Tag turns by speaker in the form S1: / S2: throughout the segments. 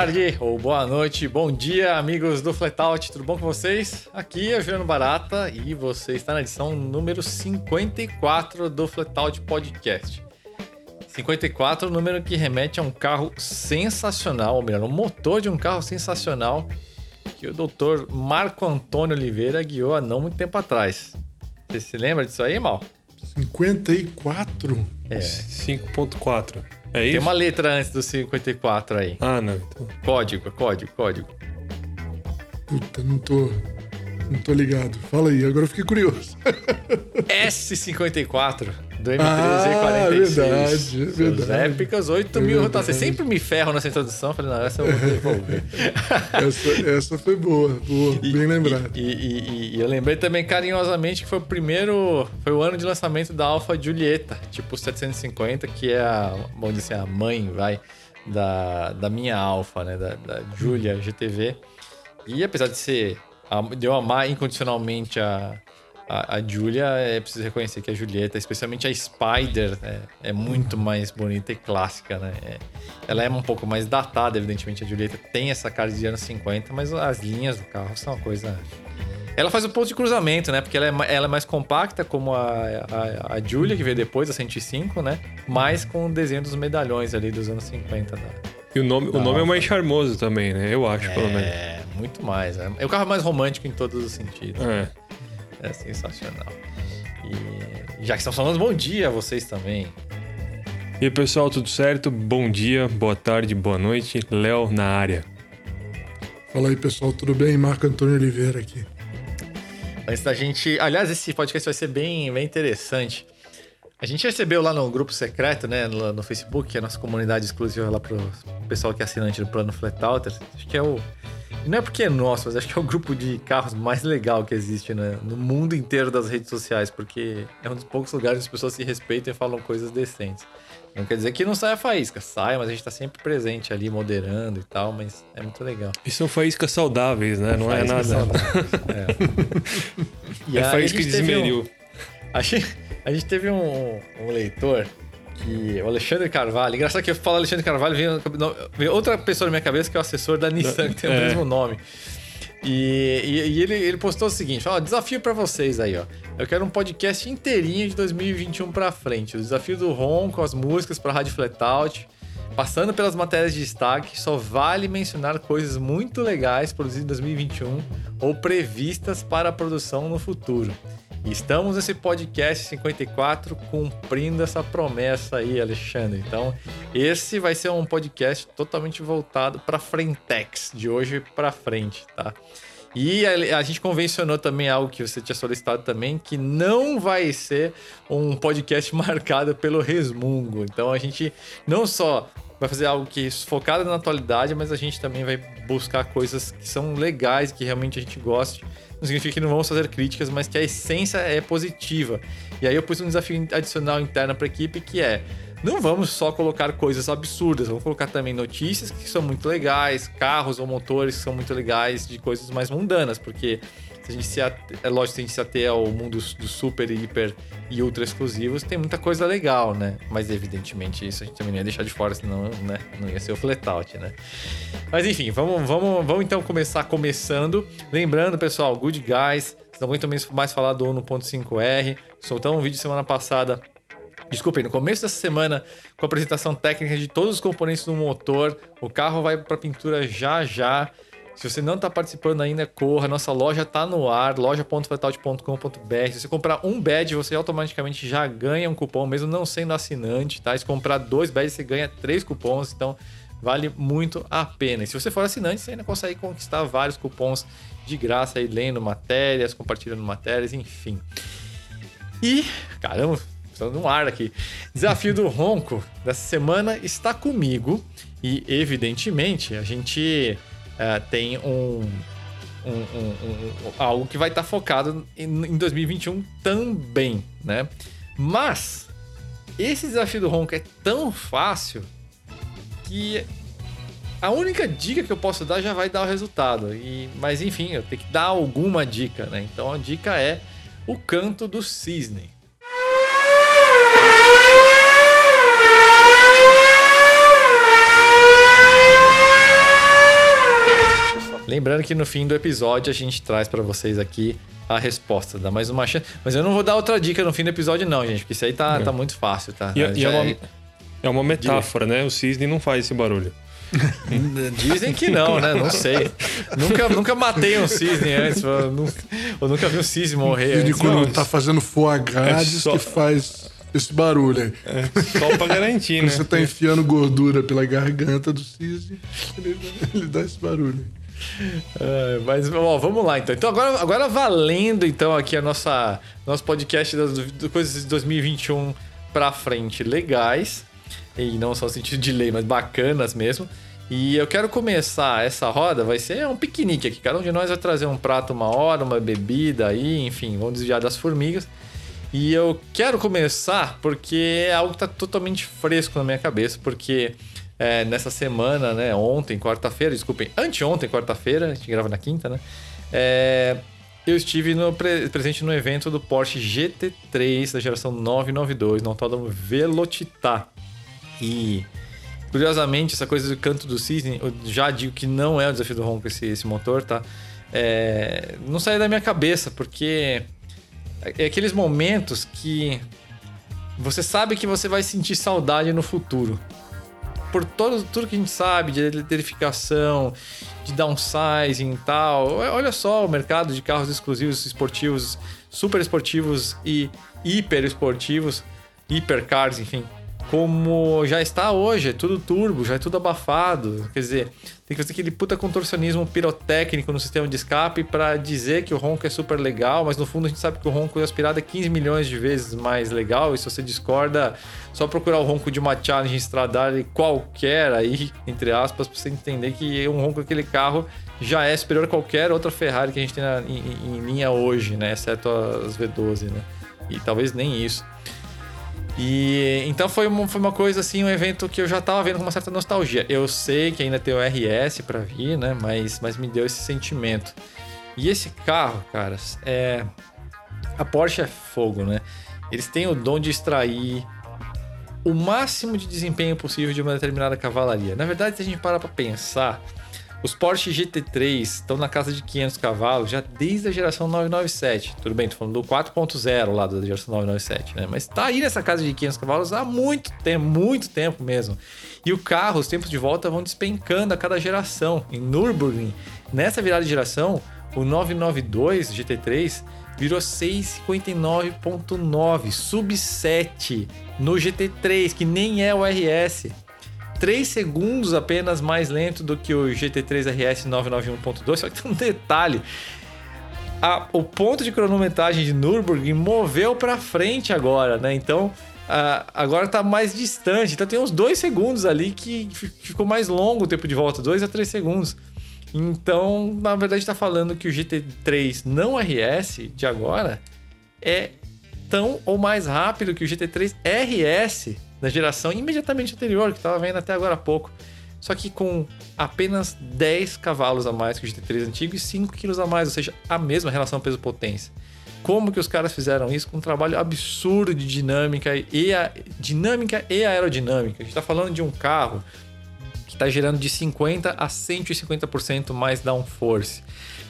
S1: tarde, ou boa noite, bom dia, amigos do Flatout, tudo bom com vocês? Aqui é o Juliano Barata e você está na edição número 54 do Flatout Podcast. 54, número que remete a um carro sensacional, ou melhor, um motor de um carro sensacional que o doutor Marco Antônio Oliveira guiou há não muito tempo atrás. Você se lembra disso aí, Mal?
S2: 54?
S1: É.
S3: 5.4. É isso?
S1: Tem uma letra antes do 54 aí.
S3: Ah, não. Então...
S1: Código, código, código.
S2: Puta, não tô. Não tô ligado. Fala aí, agora eu fiquei curioso.
S1: S54 do M3E46.
S2: Ah, verdade, verdade.
S1: épicas 8
S2: É
S1: mil
S2: verdade.
S1: rotações. Sempre me ferro nessa introdução. Falei, não, essa eu vou devolver.
S2: Essa, essa foi boa, boa,
S1: E-
S2: bem lembrado.
S1: E, e- e- eu lembrei também carinhosamente que foi o primeiro. Foi o ano de lançamento da Alfa Giulietta, tipo 750, que é a, vamos dizer assim, a mãe, vai, da, da minha Alfa, né? Da, da Giulia GTV. E apesar de ser. De eu amar incondicionalmente a, a, a Giulia, é preciso reconhecer que a Julieta, especialmente a Spider, é, é muito mais bonita e clássica, né? É- ela é um pouco mais datada, evidentemente. A Julieta tem essa cara de anos 50, mas as linhas do carro são uma coisa. Ela faz o ponto de cruzamento, né? Porque ela é, ela é mais compacta, como a, a, a Julia, que veio depois, a 105, né? Mas com o desenho dos medalhões ali dos anos 50. Né?
S3: E o nome, o nome é mais charmoso também, né? Eu acho, pelo menos.
S1: É, muito mais. né? É o carro mais romântico em todos os sentidos.
S3: É.
S1: É sensacional. E já que estamos falando, bom dia a vocês também.
S3: E aí, pessoal, tudo certo? Bom dia, boa tarde, boa noite. Léo na área.
S2: Fala aí, pessoal, tudo bem? Marco Antônio Oliveira aqui.
S1: Antes da gente. Aliás, esse podcast vai ser bem, bem interessante. A gente recebeu lá no grupo secreto, né, no, no Facebook, que é a nossa comunidade exclusiva lá pro pessoal que é assinante do plano Flatouter. Acho que é o. Não é porque é nosso, mas acho que é o grupo de carros mais legal que existe né, no mundo inteiro das redes sociais, porque é um dos poucos lugares onde as pessoas se respeitam e falam coisas decentes. Não quer dizer que não saia faísca, sai, mas a gente tá sempre presente ali, moderando e tal, mas é muito legal.
S3: E são faíscas saudáveis, né? Não é nada.
S1: saudáveis, é. E
S3: É faísca
S1: teve um- a gente, a gente teve um, um leitor que. O Alexandre Carvalho. Engraçado que eu falo Alexandre Carvalho, vem outra pessoa na minha cabeça que é o assessor da Nissan, que tem o
S3: É.
S1: mesmo nome. E, e- e ele, ele postou o seguinte: ó, desafio pra vocês aí, ó. Eu quero um podcast inteirinho de 2021 pra frente. O desafio do Ron com as músicas pra Rádio Flatout. Passando pelas matérias de destaque, só vale mencionar coisas muito legais produzidas em 2021 ou previstas para a produção no futuro. Estamos nesse podcast 54 cumprindo essa promessa aí, Alexandre. Então, esse vai ser um podcast totalmente voltado para Frentex, de hoje para frente, tá? E a, a gente convencionou também algo que você tinha solicitado também, que não vai ser um podcast marcado pelo resmungo. Então a gente não só vai fazer algo que é focado na atualidade, mas a gente também vai buscar coisas que são legais, que realmente a gente goste. Não significa que não vamos fazer críticas, mas que a essência é positiva. E aí eu pus um desafio adicional interno para a equipe que é não vamos só colocar coisas absurdas, vamos colocar também notícias que são muito legais, carros ou motores que são muito legais, de coisas mais mundanas, porque se a gente se ate... é lógico, se a gente se ater ao mundo dos super, hiper e ultra exclusivos, tem muita coisa legal, né? Mas evidentemente isso a gente também não ia deixar de fora, senão né? não ia ser o flatout, né? Mas enfim, vamos, vamos, vamos então começar começando. Lembrando, pessoal, Good Guys, não aguentam mais falar do 1.5R, soltamos um vídeo semana passada Desculpem, no começo dessa semana, com a apresentação técnica de todos os componentes do motor, o carro vai para pintura já já. Se você não está participando ainda, corra. Nossa loja está no ar, loja.flatout.com.br. Se você comprar um badge, você automaticamente já ganha um cupom, mesmo não sendo assinante, tá? Se comprar dois badges, você ganha três cupons, então vale muito a pena. E se você for assinante, você ainda consegue conquistar vários cupons de graça aí, lendo matérias, compartilhando matérias, enfim. E, caramba, Estou no ar aqui. Desafio do Ronco dessa semana está comigo. E, evidentemente, a gente eh, tem um, um- um- algo que vai estar focado em, em 2021 também, né? Mas esse desafio do Ronco é tão fácil que a única dica que eu posso dar já vai dar o resultado. E, mas enfim, eu tenho que dar alguma dica, né? Então a dica é o canto do cisne. Lembrando que no fim do episódio a gente traz para vocês aqui a resposta. Dá mais uma chance. Mas eu não vou dar outra dica no fim do episódio, não, gente, porque isso aí tá, é. tá muito fácil, tá?
S3: E, e é, uma, é uma metáfora, né? O cisne não faz esse barulho.
S1: Dizem que não, né? Não sei. Nunca, nunca matei um cisne antes. Eu, eu nunca vi um cisne morrer.
S2: Cisne quando não, tá fazendo foie gras é só... que faz esse barulho aí.
S3: É, só pra garantir, né?
S2: Você tá enfiando gordura pela garganta do cisne, ele, ele dá esse barulho.
S1: É, mas ó, vamos lá então. Então agora, agora valendo então aqui a nossa nosso podcast das, coisas de 2021 para frente legais e não só no sentido de lei, mas bacanas mesmo. E eu quero começar essa roda, vai ser um piquenique aqui. Cada um de nós vai trazer um prato uma hora, uma bebida aí, enfim, vamos desviar das formigas. E eu quero começar porque é algo que está totalmente fresco na minha cabeça, porque é, nessa semana, né, ontem, quarta-feira, desculpem, anteontem, quarta-feira, a gente grava na quinta, né? É, eu estive no, presente no evento do Porsche GT3 da geração 992, no autódromo Velocitar. E curiosamente, essa coisa do canto do cisne, eu já digo que não é o desafio do ronco esse, esse motor, tá? É, não saiu da minha cabeça, porque é aqueles momentos que você sabe que você vai sentir saudade no futuro. Por todo, tudo que a gente sabe de eletrificação, de downsizing e tal. Olha só o mercado de carros exclusivos esportivos, super esportivos e hiper esportivos, hipercars, enfim como já está hoje, é tudo turbo, já é tudo abafado. Quer dizer, tem que fazer aquele puta contorcionismo pirotécnico no sistema de escape para dizer que o ronco é super legal, mas no fundo a gente sabe que o ronco aspirado é 15 milhões de vezes mais legal. E se você discorda, só procurar o ronco de uma Challenge Stradale qualquer aí, entre aspas, para você entender que um ronco daquele carro já é superior a qualquer outra Ferrari que a gente tem na, em, em linha hoje, né? Exceto as V12, né? E talvez nem isso. E então foi uma, foi uma coisa assim, um evento que eu já tava vendo com uma certa nostalgia. Eu sei que ainda tem o RS para vir, né? Mas, mas me deu esse sentimento. E esse carro, caras, é. A Porsche é fogo, né? Eles têm o dom de extrair o máximo de desempenho possível de uma determinada cavalaria. Na verdade, se a gente parar para pensar, os Porsche GT3 estão na casa de 500 cavalos já desde a geração 997. Tudo bem, tô falando do 4.0 lá da geração 997, né? Mas tá aí nessa casa de 500 cavalos há muito tempo, muito tempo mesmo. E o carro, os tempos de volta vão despencando a cada geração. Em Nürburgring, nessa virada de geração, o 992 GT3 virou 659.9, sub 7 no GT3, que nem é o RS. 3 segundos apenas mais lento do que o GT3 RS 991.2, só que tem um detalhe. A, o ponto de cronometragem de Nürburgring moveu para frente agora, né? Então, a, agora está mais distante. Então tem uns 2 segundos ali que ficou mais longo o tempo de volta, 2 a 3 segundos. Então, na verdade, está falando que o GT3 não RS de agora é tão ou mais rápido que o GT3 RS da geração imediatamente anterior, que estava vendo até agora há pouco. Só que com apenas 10 cavalos a mais que o GT3 antigo e 5 quilos a mais, ou seja, a mesma relação peso-potência. Como que os caras fizeram isso com um trabalho absurdo de dinâmica e a dinâmica e aerodinâmica? A gente está falando de um carro que está gerando de 50 a 150% mais downforce,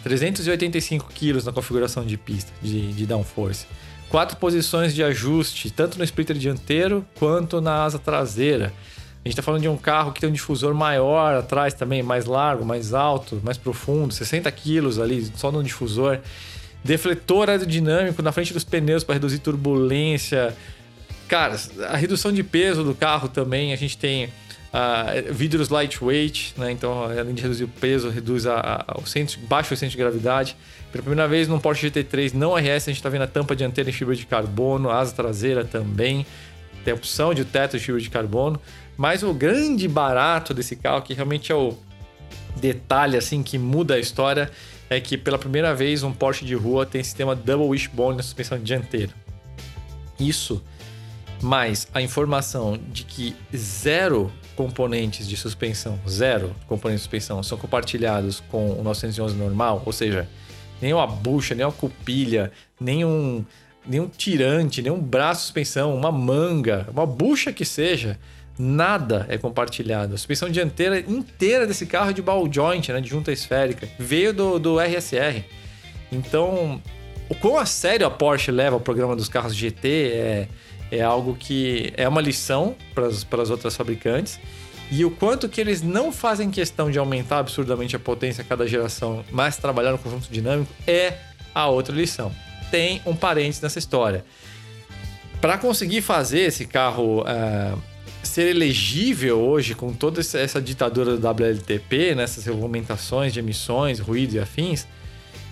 S1: 385 quilos na configuração de pista de, de downforce quatro posições de ajuste, tanto no splitter dianteiro quanto na asa traseira. A gente está falando de um carro que tem um difusor maior atrás também, mais largo, mais alto, mais profundo, 60 quilos ali só no difusor. Defletor aerodinâmico na frente dos pneus para reduzir turbulência. Cara, a redução de peso do carro também, a gente tem uh, vidros lightweight, né? Então, além de reduzir o peso, reduz a, a, o centro, baixa o centro de gravidade. Pela primeira vez no Porsche GT3 não RS, a gente está vendo a tampa dianteira em fibra de carbono, asa traseira também. Tem a opção de teto de fibra de carbono. Mas o grande barato desse carro, que realmente é o detalhe assim que muda a história, é que pela primeira vez um Porsche de rua tem sistema Double Wishbone na suspensão dianteira. Isso, mais a informação de que zero componentes de suspensão, zero componentes de suspensão, são compartilhados com o 911 normal, ou seja, nem uma bucha, nem uma cupilha, nem um, nem um tirante, nem um braço de suspensão, uma manga, uma bucha que seja, Nada é compartilhado. A suspensão dianteira inteira desse carro é de ball joint, né, de junta esférica. Veio do, do RSR. Então, o quão a sério a Porsche leva o programa dos carros GT é, é algo que é uma lição para as outras fabricantes. E o quanto que eles não fazem questão de aumentar absurdamente a potência a cada geração, mas trabalhar no conjunto dinâmico é a outra lição. Tem um parênteses nessa história. Para conseguir fazer esse carro uh, ser elegível hoje, com toda essa ditadura do WLTP, nessas né, regulamentações de emissões, ruído e afins,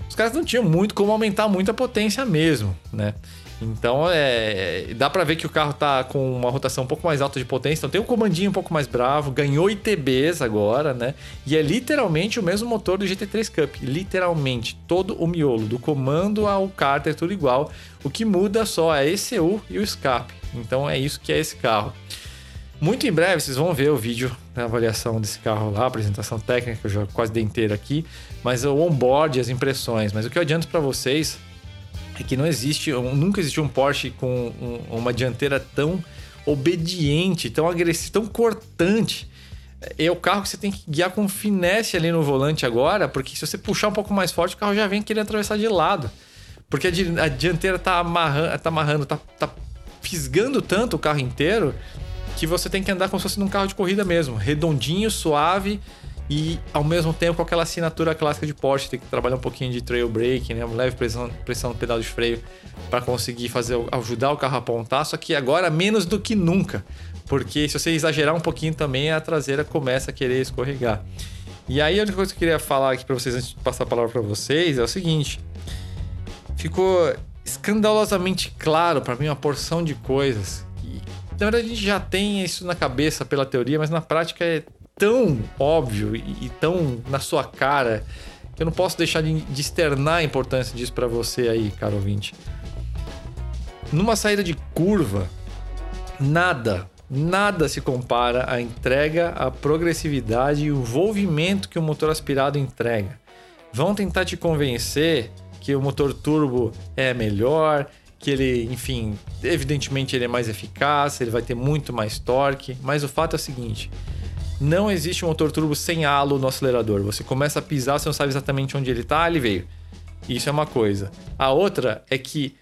S1: os caras não tinham muito como aumentar muito a potência mesmo, né? Então é, dá para ver que o carro tá com uma rotação um pouco mais alta de potência, então tem um comandinho um pouco mais bravo, ganhou ITBs agora, né? E é literalmente o mesmo motor do GT3 Cup, literalmente todo o miolo, do comando ao cárter tudo igual. O que muda só é a ECU e o escape. Então é isso que é esse carro. Muito em breve vocês vão ver o vídeo da avaliação desse carro lá, apresentação técnica, que eu já quase dei inteira aqui, mas o onboard, as impressões. Mas o que eu adianto para vocês é que não existe, nunca existiu um Porsche com uma dianteira tão obediente, tão agressiva, tão cortante. É o carro que você tem que guiar com finesse ali no volante agora, porque se você puxar um pouco mais forte, o carro já vem querendo atravessar de lado. Porque a dianteira tá amarrando, tá, amarrando, tá, tá fisgando tanto o carro inteiro que você tem que andar como se fosse num carro de corrida mesmo, redondinho, suave e ao mesmo tempo aquela assinatura clássica de Porsche, tem que trabalhar um pouquinho de trail braking, né? leve pressão, pressão no pedal de freio para conseguir fazer ajudar o carro a apontar, só que agora menos do que nunca, porque se você exagerar um pouquinho também a traseira começa a querer escorregar. E aí a única coisa que eu queria falar aqui para vocês antes de passar a palavra para vocês é o seguinte: ficou escandalosamente claro para mim uma porção de coisas. E, na verdade a gente já tem isso na cabeça pela teoria, mas na prática é tão óbvio e, tão na sua cara que eu não posso deixar de, de externar a importância disso para você aí, caro ouvinte. Numa saída de curva, nada, nada se compara à entrega, à progressividade e o envolvimento que o motor aspirado entrega. Vão tentar te convencer que o motor turbo é melhor, que ele, enfim, evidentemente ele é mais eficaz, ele vai ter muito mais torque, mas o fato é o seguinte: não existe um motor turbo sem halo no acelerador. Você começa a pisar, você não sabe exatamente onde ele está, ele veio. Isso é uma coisa. A outra é que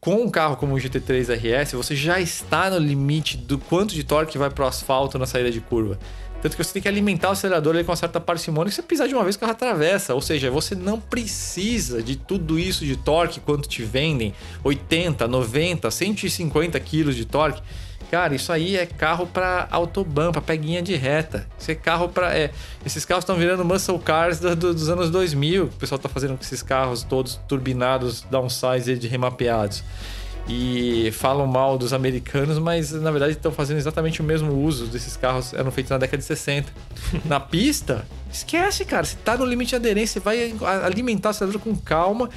S1: com um carro como o GT3 RS, você já está no limite do quanto de torque vai para o asfalto na saída de curva. Tanto que você tem que alimentar o acelerador com uma certa parcimônia e você pisar de uma vez o carro atravessa. Ou seja, você não precisa de tudo isso de torque quanto te vendem. 80, 90, 150 quilos de torque. Cara, isso aí é carro para autobahn, para peguinha de reta. Isso é carro para é, esses carros estão virando muscle cars do, do, dos anos 2000. O pessoal tá fazendo com esses carros todos turbinados, downsize de remapeados. E falam mal dos americanos, mas na verdade estão fazendo exatamente o mesmo uso desses carros, eram feitos na década de 60. na pista, esquece, cara. Você tá no limite de aderência, você vai alimentar o acelerador com calma.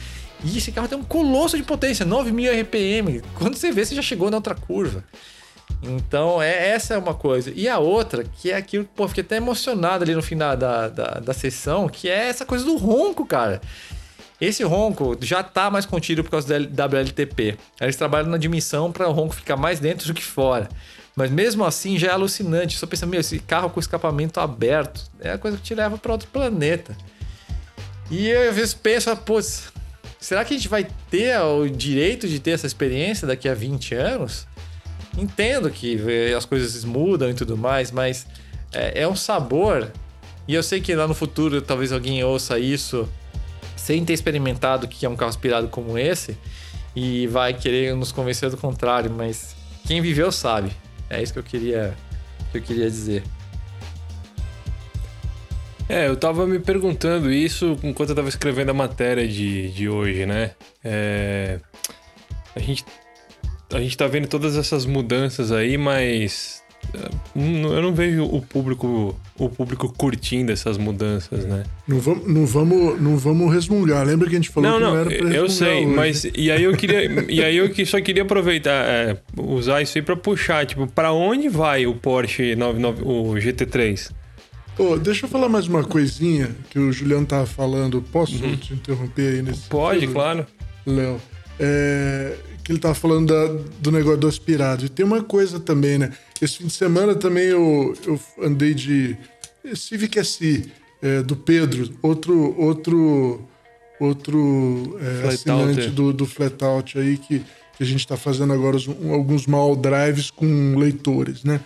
S1: E esse carro tem um colosso de potência, 9.000 RPM. Quando você vê, você já chegou na outra curva. Então, é, essa é uma coisa. E a outra, que é aquilo, pô, fiquei até emocionado ali no fim da, da, da, da sessão, que é essa coisa do ronco, cara. Esse ronco já tá mais contido por causa do WLTP. Eles trabalham na dimensão para o ronco ficar mais dentro do que fora. Mas mesmo assim já é alucinante. Só pensa, meu, esse carro com escapamento aberto é a coisa que te leva para outro planeta. E eu às vezes penso, putz, será que a gente vai ter o direito de ter essa experiência daqui a 20 anos? Entendo que as coisas mudam e tudo mais, mas é, é um sabor. E eu sei que lá no futuro talvez alguém ouça isso sem ter experimentado o que é um carro aspirado como esse e vai querer nos convencer do contrário, mas quem viveu sabe. É isso que eu queria, que eu queria dizer.
S3: É, eu tava me perguntando isso enquanto eu tava escrevendo a matéria de, de hoje, né? É, a gente a gente tá vendo todas essas mudanças aí, mas eh, eu não vejo o público o público curtindo essas mudanças, né?
S2: Não vamos, não vamos, não vamos resmungar. Lembra que a gente falou
S3: não,
S2: que
S3: não,
S2: não era pra
S3: Eu sei,
S2: hoje.
S3: mas e aí eu queria e aí eu só queria aproveitar é, usar isso aí para puxar, tipo, para onde vai o Porsche 99, o GT3?
S2: Oh, deixa eu falar mais uma coisinha que o Juliano tava falando. Posso uhum. te interromper aí nesse?
S3: Pode, claro.
S2: Léo. É, que ele tava falando da- do negócio do aspirado. E tem uma coisa também, né? Esse fim de semana também eu, eu andei de Civic SI, é, do Pedro, outro outro outro é, assinante
S3: Outer.
S2: do, do Flatout aí que, que a gente está fazendo agora os- um- alguns mal drives com leitores, né?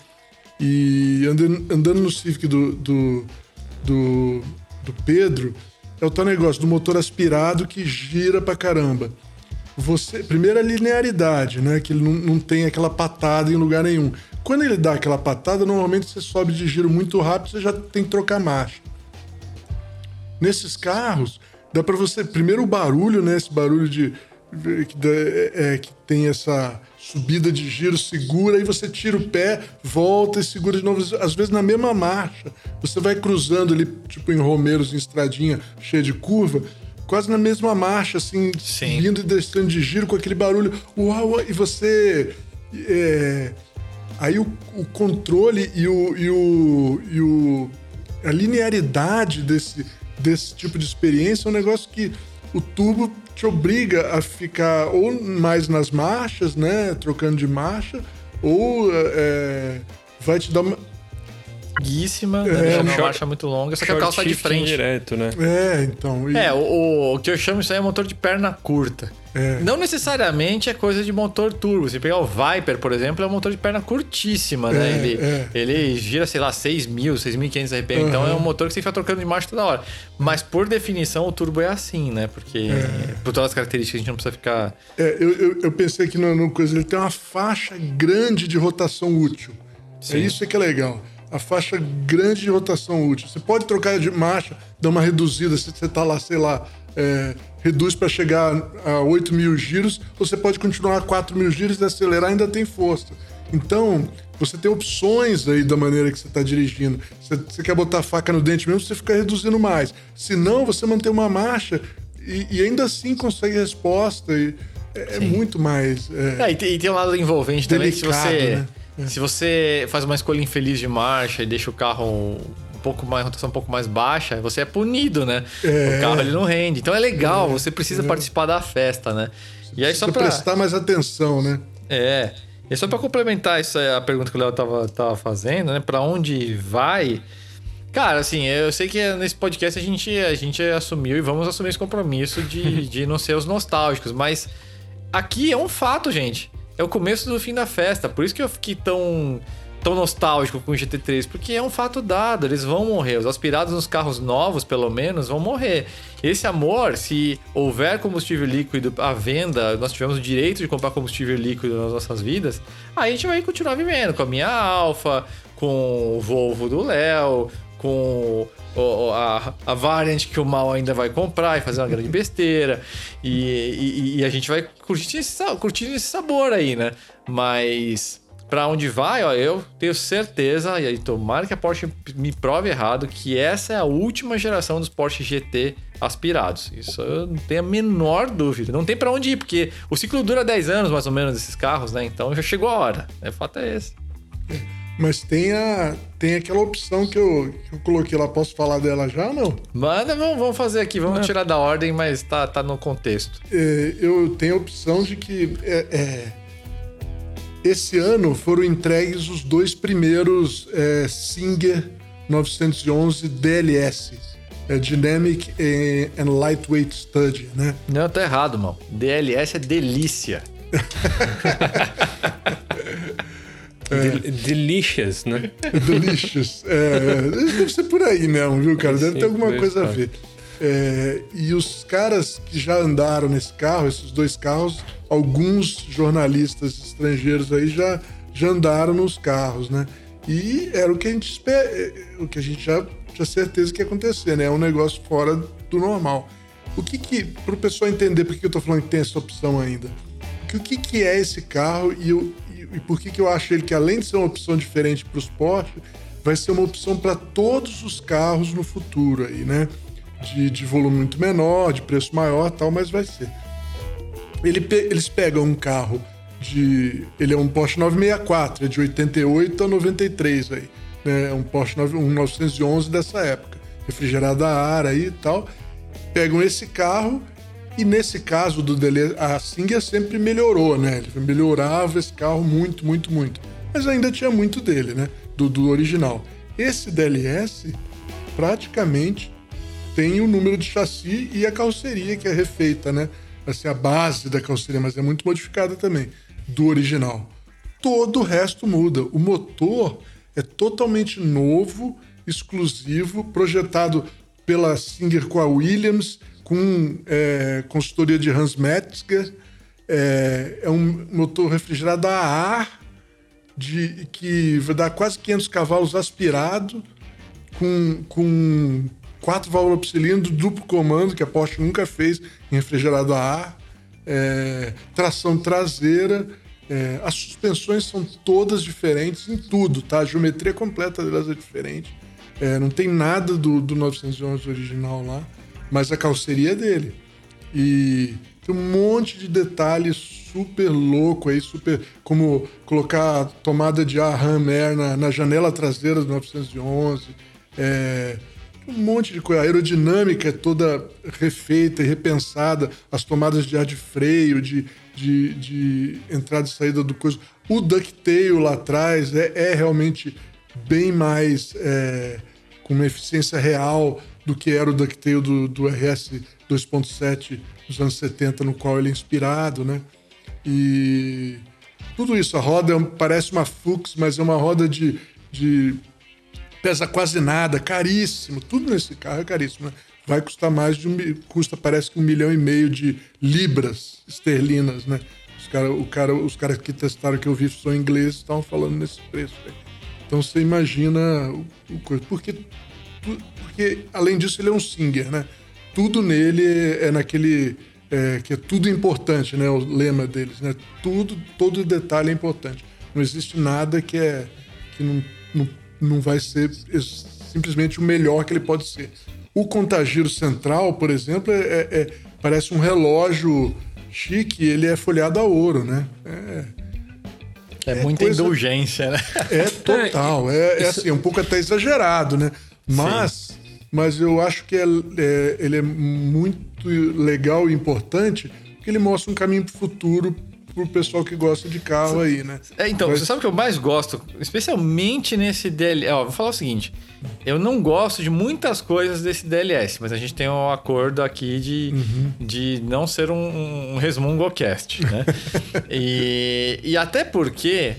S2: E andando, andando no Civic do, do, do, do Pedro, é o tal negócio do motor aspirado que gira pra caramba. Você, primeiro a linearidade, né? Que ele não, não tem aquela patada em lugar nenhum. Quando ele dá aquela patada, normalmente você sobe de giro muito rápido, você já tem que trocar marcha. Nesses carros, dá para você. Primeiro o barulho, né? Esse barulho de. Que, é, é, que tem essa subida de giro, segura, aí você tira o pé, volta e segura de novo. Às vezes na mesma marcha. Você vai cruzando ali, tipo em Romeiros, em estradinha cheia de curva, quase na mesma marcha, assim,
S1: Sim.
S2: subindo e descendo de giro com aquele barulho. Uau, uau, e você. é, Aí o, o controle e o, e o, e o a linearidade desse, desse tipo de experiência é um negócio que o tubo te obriga a ficar ou mais nas marchas, né, trocando de marcha, ou é, vai te dar uma,
S1: Guíssima, né?
S2: É,
S1: uma
S3: short-
S1: marcha muito longa, só que o carro sai de frente.
S3: direto, né?
S2: é, então, e-
S1: É, o, o- o que eu chamo isso aí é motor de perna curta.
S2: É.
S1: Não necessariamente é coisa de motor turbo. Se pegar o Viper, por exemplo, é um motor de perna curtíssima, né?
S2: É,
S1: Ele,
S2: é.
S1: ele gira, sei lá, 6.000, 6.500 RPM. Então é um motor que você fica trocando de marcha toda hora. Mas por definição o turbo é assim, né? Porque por todas as características a gente não precisa ficar.
S2: É, eu, eu, eu pensei que no, no coisa ele tem uma faixa grande de rotação útil. É
S1: Sim.
S2: isso que é legal. A faixa grande de rotação útil. Você pode trocar de marcha, dar uma reduzida, se você tá lá, sei lá, é, reduz para chegar a 8 mil giros, ou você pode continuar a 4 mil giros e acelerar ainda tem força. Então, você tem opções aí da maneira que você está dirigindo. Você, você quer botar a faca no dente mesmo, você fica reduzindo mais. Se não, você mantém uma marcha e, e ainda assim consegue resposta. E é, é muito mais. é,
S1: É, e, tem, e tem um lado envolvente também que se
S2: Delicado,
S1: você.
S2: né?
S1: Se você faz uma escolha infeliz de marcha e deixa o carro um pouco mais, rotação um pouco mais baixa, você é punido, né?
S2: É.
S1: O carro ele não rende. Então é legal, você precisa participar da festa, né? E aí só pra.
S2: prestar mais atenção, né?
S1: É. E só pra complementar isso, aí, a pergunta que o Léo tava, tava fazendo, né? Pra onde vai? Cara, assim, eu sei que nesse podcast a gente, a gente assumiu e vamos assumir esse compromisso de, de não ser os nostálgicos, mas aqui é um fato, gente. É o começo do fim da festa. Por isso que eu fiquei tão, tão nostálgico com o GT3, porque é um fato dado, eles vão morrer. Os aspirados nos carros novos, pelo menos, vão morrer. Esse amor, se houver combustível líquido à venda, nós tivemos o direito de comprar combustível líquido nas nossas vidas, aí a gente vai continuar vivendo com a minha Alfa, com o Volvo do Léo, com a, a variant que o mal ainda vai comprar e fazer uma grande besteira. E, e- e a gente vai curtindo esse, curtindo esse sabor aí, né? Mas pra onde vai, ó, eu tenho certeza, e aí tomara que a Porsche me prove errado, que essa é a última geração dos Porsche GT aspirados. Isso eu não tenho a menor dúvida. Não tem pra onde ir, porque o ciclo dura 10 anos mais ou menos desses carros, né? Então já chegou a hora. O fato é esse.
S2: Mas tem, a, tem aquela opção que eu, que eu coloquei lá. Posso falar dela já ou não?
S1: Manda, vamos, vamos fazer aqui, vamos tirar da ordem, mas tá, tá no contexto.
S2: É, eu tenho a opção de que é, é, esse ano foram entregues os dois primeiros é, Singer 911 DLS, é, Dynamic and Lightweight Study, né?
S1: Não, tá errado, mano. DLS é delícia.
S3: Del- Delicious, né?
S2: Delicious. É, deve ser por aí mesmo, viu, cara? Deve ter alguma coisa a
S3: estar.
S2: ver. É, e os caras que já andaram nesse carro, esses dois carros, alguns jornalistas estrangeiros aí já, já andaram nos carros, né? E era o que a gente espera, o que a gente já tinha certeza que ia acontecer, né? É um negócio fora do normal. O que que, para o pessoal entender por que eu tô falando que tem essa opção ainda, que o que, que é esse carro e, eu- e- por que, que eu acho ele que, além de ser uma opção diferente para os Porsche, vai ser uma opção para todos os carros no futuro aí, né? De, de volume muito menor, de preço maior tal, mas vai ser. Ele eles pegam um carro de. Ele é um Porsche 964, é de 88 a 93 aí. Né? É um Porsche 9, um 911 dessa época. Refrigerado a ar aí e tal. Pegam esse carro E nesse caso do DLS, a Singer sempre melhorou, né? Ele melhorava esse carro muito, muito, muito. Mas ainda tinha muito dele, né? Do, do original. Esse DLS praticamente tem o número de chassi e a carroceria que é refeita, né? Assim, a base da carroceria, mas é muito modificada também do original. Todo o resto muda. O motor é totalmente novo, exclusivo, projetado pela Singer com a Williams, com é, consultoria de Hans Metzger. É, é, um motor refrigerado a ar, de, que vai dar quase 500 cavalos aspirado, com, com quatro válvulas por cilindro, duplo comando, que a Porsche nunca fez em refrigerado a ar, é, tração traseira. É, as suspensões são todas diferentes em tudo, tá? A geometria completa delas é diferente. É, não tem nada do, do 911 original lá mas a calceria é dele. E tem um monte de detalhes super louco aí, super. Como colocar tomada de ar Hammer na, na janela traseira do 911. É, um monte de coisa. A aerodinâmica é toda refeita e repensada, as tomadas de ar de freio, de, de, de entrada e saída do coisa. O ducktail lá atrás é, é realmente bem mais. É, com uma eficiência real do que era o DuckTale do, do RS 2.7 dos anos 70, no qual ele é inspirado, né? E tudo isso, a roda é parece uma Fux, mas é uma roda de, de pesa quase nada, caríssimo. Tudo nesse carro é caríssimo, né? Vai custar mais de um, custa parece que um milhão e meio de libras esterlinas, né? Os caras o cara, os caras que testaram que eu vi são ingleses estavam falando nesse preço. Então você imagina o, o coisa. Porque porque além disso ele é um singer, né? Tudo nele é naquele é, que é tudo importante, né? O lema deles, né? Tudo, todo detalhe é importante. Não existe nada que é que não, não, não vai ser simplesmente o melhor que ele pode ser. O contagiro central, por exemplo, é, é, é parece um relógio chique, ele é folhado a ouro, né?
S1: É, é, muita coisa... indulgência, né?
S2: É total. É, é assim, um pouco até exagerado, né? Mas, mas eu acho que é, é, ele é muito legal e importante porque ele mostra um caminho para o futuro pro pessoal que gosta de carro aí, né?
S1: É, então, Mas... você sabe o que eu mais gosto, especialmente nesse DLS. Ó, vou falar o seguinte: eu não gosto de muitas coisas desse DLS, mas a gente tem um acordo aqui de, uhum. de não ser um, um resmungocast, né? e, e até porque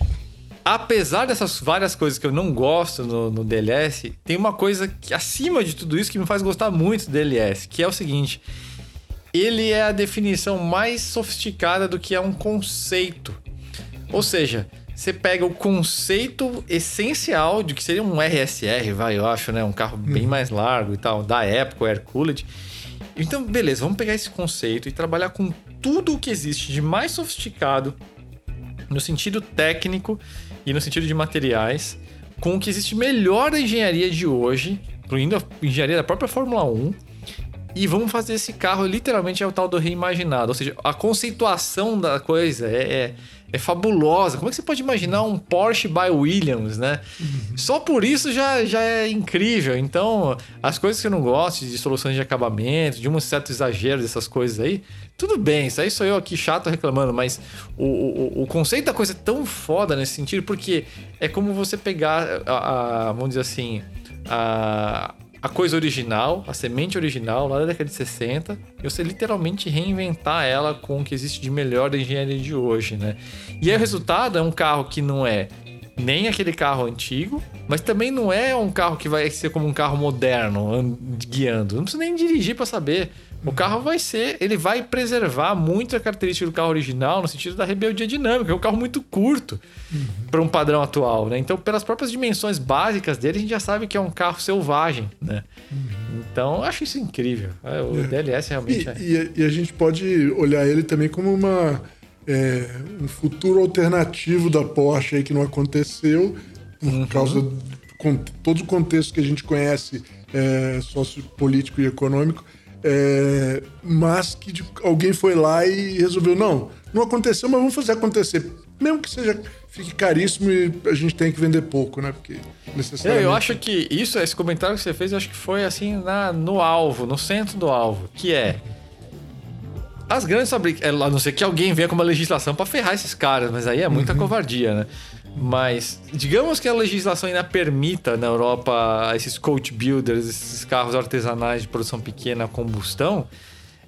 S1: apesar dessas várias coisas que eu não gosto no, no, DLS, tem uma coisa que, acima de tudo isso, que me faz gostar muito do DLS, que é o seguinte: ele é a definição mais sofisticada do que é um conceito. Ou seja, você pega o conceito essencial de que seria um RSR, vai, eu acho, né? Um carro bem uhum. mais largo e tal, da época, o Air Cooled. Então, beleza, vamos pegar esse conceito e trabalhar com tudo o que existe de mais sofisticado no sentido técnico e no sentido de materiais, com o que existe melhor da engenharia de hoje, incluindo a engenharia da própria Fórmula 1. E vamos fazer esse carro literalmente é o tal do reimaginado. Ou seja, a conceituação da coisa é, é é fabulosa. Como é que você pode imaginar um Porsche by Williams, né? Uhum. Só por isso já, já é incrível. Então, as coisas que eu não gosto de soluções de acabamento, de um certo exagero dessas coisas aí, tudo bem. Isso aí sou eu aqui chato reclamando, mas o, o, o conceito da coisa é tão foda nesse sentido, porque é como você pegar, a, a vamos dizer assim, a, a coisa original, a semente original lá da década de 60, e você literalmente reinventar ela com o que existe de melhor da engenharia de hoje, né? E aí o resultado é um carro que não é nem aquele carro antigo, mas também não é um carro que vai ser como um carro moderno guiando. Não precisa nem dirigir para saber. O carro vai ser, ele vai preservar muito a característica do carro original no sentido da rebeldia dinâmica. É um carro muito curto uhum. para um padrão atual, né? Então, pelas próprias dimensões básicas dele, a gente já sabe que é um carro selvagem, né? Uhum. Então, eu acho isso incrível. É, o é. DLS realmente
S2: e,
S1: é.
S2: E, e, a gente pode olhar ele também como uma é, um futuro alternativo da Porsche aí que não aconteceu por uhum. causa de todo o contexto que a gente conhece é, sociopolítico e econômico é, mas que de, alguém foi lá e resolveu, não, não aconteceu, mas vamos fazer acontecer. Mesmo que seja fique caríssimo e a gente tem que vender pouco, né? Porque
S1: necessariamente... Eu, eu acho que isso, esse comentário que você fez, eu acho que foi assim na, no alvo, no centro do alvo, que é as grandes fabricantes, a não ser que alguém venha com uma legislação para ferrar esses caras, mas aí é muita uhum. covardia, né? Mas digamos que a legislação ainda permita na Europa esses coach builders, esses carros artesanais de produção pequena, combustão.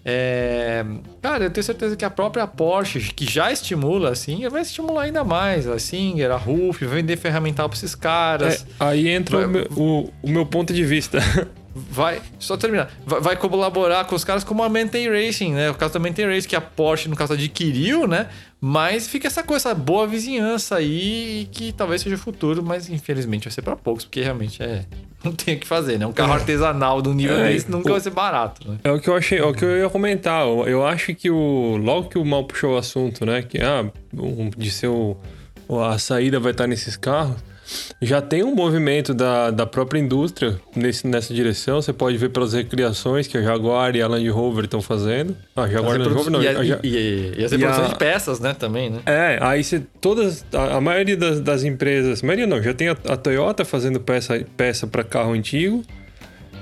S1: É... Cara, eu tenho certeza que a própria Porsche, que já estimula assim, vai estimular ainda mais. A Singer, a Ruf, vender ferramental para esses caras.
S3: É, aí entra o, meu, o, o meu ponto de vista.
S1: vai, só terminar, vai, vai, colaborar com os caras como a Maintain Racing, né? O caso da Maintain Racing, que a Porsche, no caso, adquiriu, né? Mas fica essa coisa, essa boa vizinhança aí, que talvez seja o futuro, mas infelizmente vai ser para poucos, porque realmente é. Não tem o que fazer, né? Um carro é. artesanal do nível é, desse nunca o, vai ser barato, né?
S3: É o que eu achei, é o que eu ia comentar. Eu acho que o. Logo que o mal puxou o assunto, né? Que ah, de ser o, a saída vai estar nesses carros já tem um movimento da, da própria indústria nesse, nessa direção. Você pode ver pelas recriações que a Jaguar e a Land Rover estão fazendo.
S1: A Jaguar e a Land Rover não. E, a, a, e, e as reproduções de peças, né? Também, né?
S3: É, aí você, todas, a, a maioria das, das, empresas, a maioria não, já tem a, a Toyota fazendo peça, peça para carro antigo,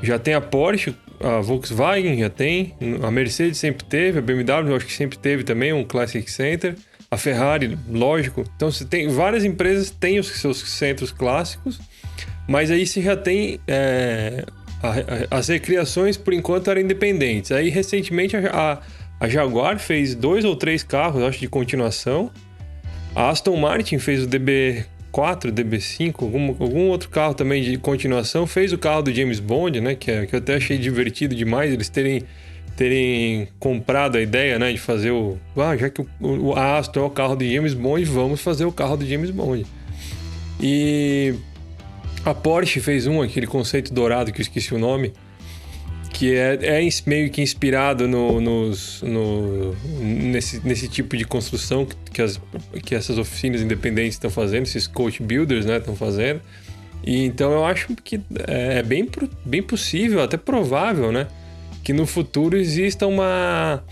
S3: já tem a Porsche, a Volkswagen já tem, a Mercedes sempre teve, a BMW eu acho que sempre teve também um Classic Center a Ferrari, lógico. Então você tem várias empresas têm os seus centros clássicos, mas aí você já tem é, a, a, as recriações por enquanto eram independentes. Aí recentemente a, a, Jaguar fez dois ou três carros, acho de continuação. A Aston Martin fez o DB4, DB5, algum, algum outro carro também de continuação. Fez o carro do James Bond, né? Que, é, que eu até achei divertido demais eles terem terem comprado a ideia, né, de fazer o. Ah, já que o, o Aston é o carro de James Bond, vamos fazer o carro de James Bond. E a Porsche fez um, aquele conceito dourado que eu esqueci o nome, que é, é meio que inspirado no, nos, no, nesse, nesse tipo de construção que, as, que essas oficinas independentes estão fazendo, esses coach builders né, estão fazendo. E então eu acho que é, é bem, bem possível, até provável, né? Que no futuro exista uma,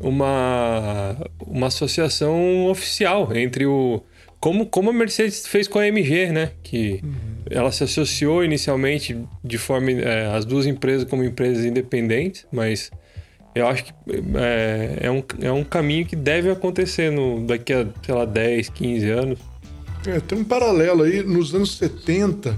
S3: uma, uma associação oficial entre o. Como, como a Mercedes fez com a MG, né? Que uhum. ela se associou inicialmente de forma. É, as duas empresas como empresas independentes, mas eu acho que é, é, um, é um caminho que deve acontecer no, daqui a, sei lá, 10, 15 anos.
S2: É, tem um paralelo aí, nos anos 70,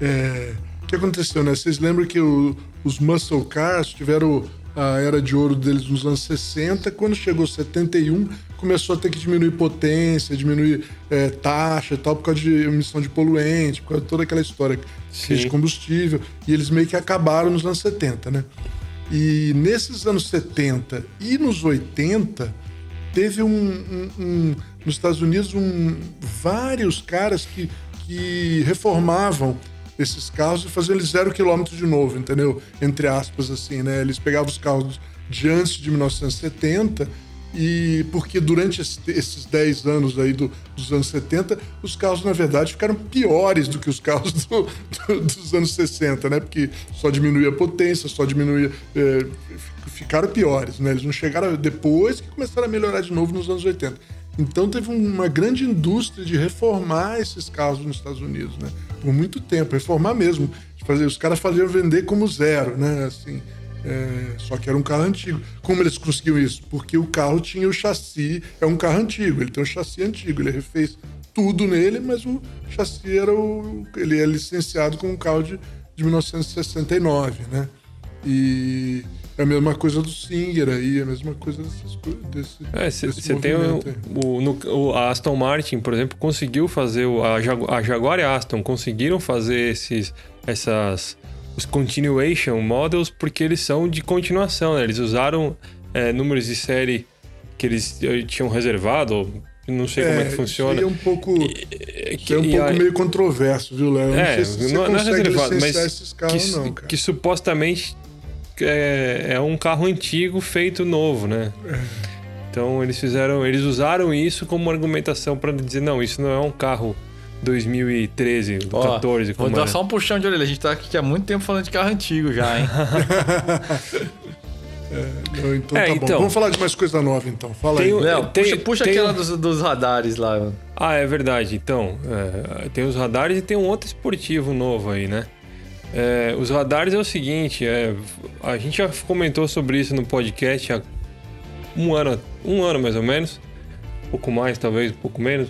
S2: é, o que aconteceu, né? Vocês lembram que o, os muscle cars tiveram a era de ouro deles nos anos 60. Quando chegou 71, começou a ter que diminuir potência, diminuir é, taxa e tal, por causa de emissão de poluente, por causa de toda aquela história de combustível. E eles meio que acabaram nos anos 70, né? E nesses anos 70 e nos 80, teve um, um, um nos Estados Unidos um, vários caras que, que reformavam esses carros e faziam eles zero quilômetro de novo, entendeu? Entre aspas, assim, né? Eles pegavam os carros de antes de 1970 e porque durante esses 10 anos aí do, dos anos 70, os carros, na verdade, ficaram piores do que os carros do, do, dos anos 60, né? Porque só diminuía a potência, só diminuía. É, ficaram piores, né? Eles não chegaram depois que começaram a melhorar de novo nos anos 80. Então teve uma grande indústria de reformar esses carros nos Estados Unidos, né? Por muito tempo, reformar mesmo. Fazer, os caras faziam vender como zero, né? Assim, é, só que era um carro antigo. Como eles conseguiam isso? Porque o carro tinha o chassi, é um carro antigo, ele tem um chassi antigo, ele refez tudo nele, mas o chassi era o. ele é licenciado com um carro de, de 1969, né? E é a mesma coisa do Singer aí, é a mesma coisa dessas coisas.
S3: é, você tem o, o, no, o, Aston Martin, por exemplo, conseguiu fazer. O, a, Jagu a Jaguar e a Aston conseguiram fazer esses, essas. Os continuation models porque eles são de continuação, né? Eles usaram é, números de série que eles eh, tinham reservado, não sei é, como é que funciona. Isso
S2: é um pouco, e, que, é um pouco meio controverso, viu, Léo?
S3: É, não, se não, não é reservado, mas que, não, que, supostamente é, é um carro antigo feito novo, né? Então eles fizeram, eles usaram isso como argumentação para dizer não, isso não é um carro 2013, Ó, 14.
S1: Vou dar só um puxão de orelha. A gente tá aqui há muito tempo falando de carro antigo já, hein?
S2: é, então, é, tá então, Vamos falar de mais coisa nova, então. Fala
S1: tem, aí. Léo, tem, puxa, puxa tem aquela dos, dos, radares lá.
S3: Ah, é verdade. Então, é, tem os radares e tem um outro esportivo novo aí, né? É, os radares é o seguinte, é, a gente já comentou sobre isso no podcast há um ano, um ano mais ou menos, um pouco mais, talvez, um pouco menos,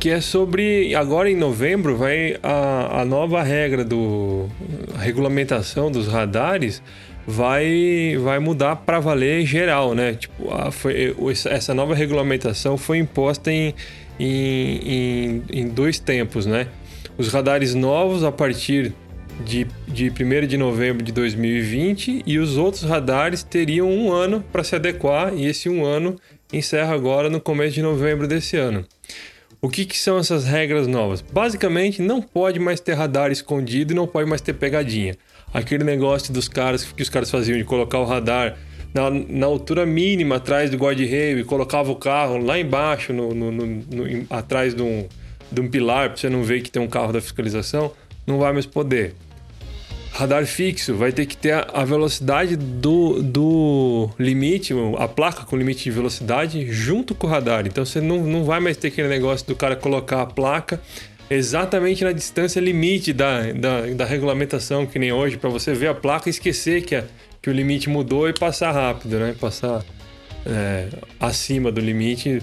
S3: que é sobre agora em novembro vai a, a nova regra do regulamentação dos radares vai vai mudar para valer geral, né? Tipo, a, foi, essa nova regulamentação foi imposta em, em, em, em dois tempos, né? Os radares novos a partir de, de 1 de novembro de 2020 e os outros radares teriam um ano para se adequar e esse um ano encerra agora no começo de novembro desse ano. O que, que, são essas regras novas? Basicamente, não pode mais ter radar escondido e não pode mais ter pegadinha. Aquele negócio dos caras que os caras faziam de colocar o radar na, na altura mínima atrás do guarda-reio e colocava o carro lá embaixo, no, no, no atrás de um, de um pilar, para você não ver que tem um carro da fiscalização, não vai mais poder. Radar fixo vai ter que ter a velocidade do, do limite, a placa com limite de velocidade, junto com o radar. Então você não, não vai mais ter aquele negócio do cara colocar a placa exatamente na distância limite da, da, da regulamentação, que nem hoje, para você ver a placa e esquecer que, a, que o limite mudou e passar rápido, né? Passar é, acima do limite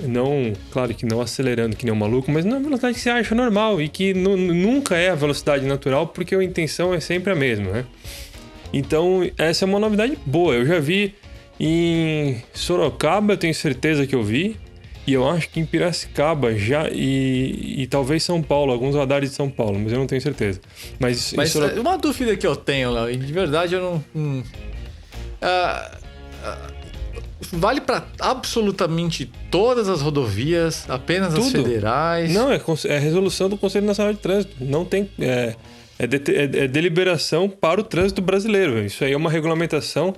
S3: não, claro que não acelerando que nem um maluco, mas na velocidade que você acha normal e que nunca é a velocidade natural, porque a intenção é sempre a mesma, né? Então, essa é uma novidade boa. Eu já vi em Sorocaba, eu tenho certeza que eu vi, e eu acho que em Piracicaba já e, e talvez São Paulo, alguns radares de São Paulo, mas eu não tenho certeza. Mas,
S1: mas Sorocaba... uma dúvida que eu tenho, Léo, de verdade eu não. Hum, uh, uh, vale para absolutamente todas as rodovias, apenas Tudo. as federais?
S3: Não, é, é resolução do Conselho Nacional de Trânsito. Não tem. É, é, de, é, é deliberação para o trânsito brasileiro. Isso aí é uma regulamentação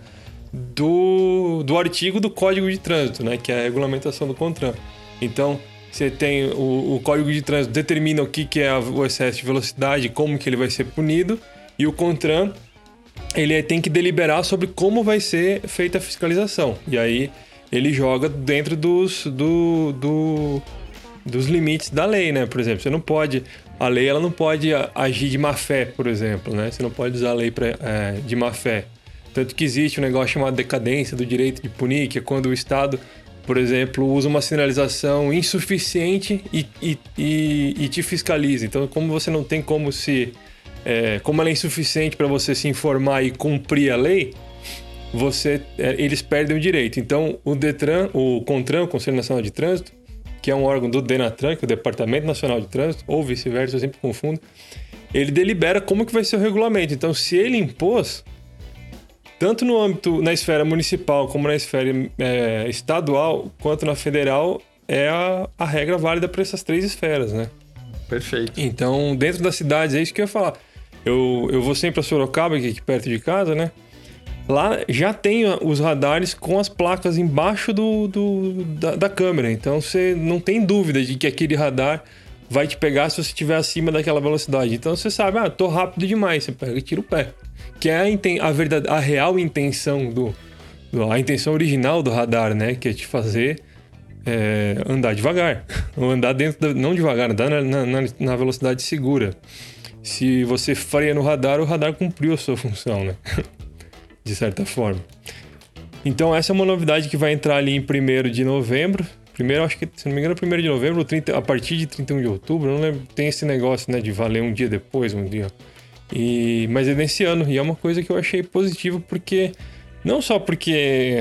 S3: do, do artigo do Código de Trânsito, né? Que é a regulamentação do CONTRAN. Então, você tem o, o Código de Trânsito determina o que, que é o excesso de velocidade, como que ele vai ser punido, e o CONTRAN ele tem que deliberar sobre como vai ser feita a fiscalização. E aí ele joga dentro dos, do, do, dos limites da lei, né? Por exemplo, você não pode. A lei ela não pode agir de má fé, por exemplo, né? Você não pode usar a lei pra, é, de má fé. Tanto que existe um negócio chamado decadência do direito de punir, que é quando o Estado, por exemplo, usa uma sinalização insuficiente e, e, e, e te fiscaliza. Então, como você não tem como se é, como ela é insuficiente para você se informar e cumprir a lei, você, é, eles perdem o direito. Então, o Detran, o CONTRAN, o Conselho Nacional de Trânsito, que é um órgão do DENATRAN, que é o Departamento Nacional de Trânsito, ou vice-versa, eu sempre confundo, ele delibera como que vai ser o regulamento. Então, se ele impôs, tanto no âmbito, na esfera municipal, como na esfera é, estadual, quanto na federal, é a, a regra válida para essas três esferas, né?
S1: Perfeito.
S3: Então, dentro das cidades, é isso que eu ia falar. Eu, eu vou sempre a Sorocaba, aqui, aqui perto de casa, né? Lá já tem os radares com as placas embaixo do, do da, da, câmera. Então você não tem dúvida de que aquele radar vai te pegar se você estiver acima daquela velocidade. Então você sabe, ah, tô rápido demais. Você pega e tira o pé. Que é a, a, verdade, a real intenção do, do, A intenção original do radar, né? Que é te fazer é, andar devagar. Ou andar dentro da, Não devagar, andar na, na, na velocidade segura se você freia no radar, o radar cumpriu a sua função, né? de certa forma. Então essa é uma novidade que vai entrar ali em 1 de novembro. Primeiro, acho que, se não me engano, 1 de novembro, 30, a partir de 31 de outubro, não lembro, tem esse negócio, né, de valer um dia depois, um dia. E, mas é nesse ano, e é uma coisa que eu achei positiva, porque não só porque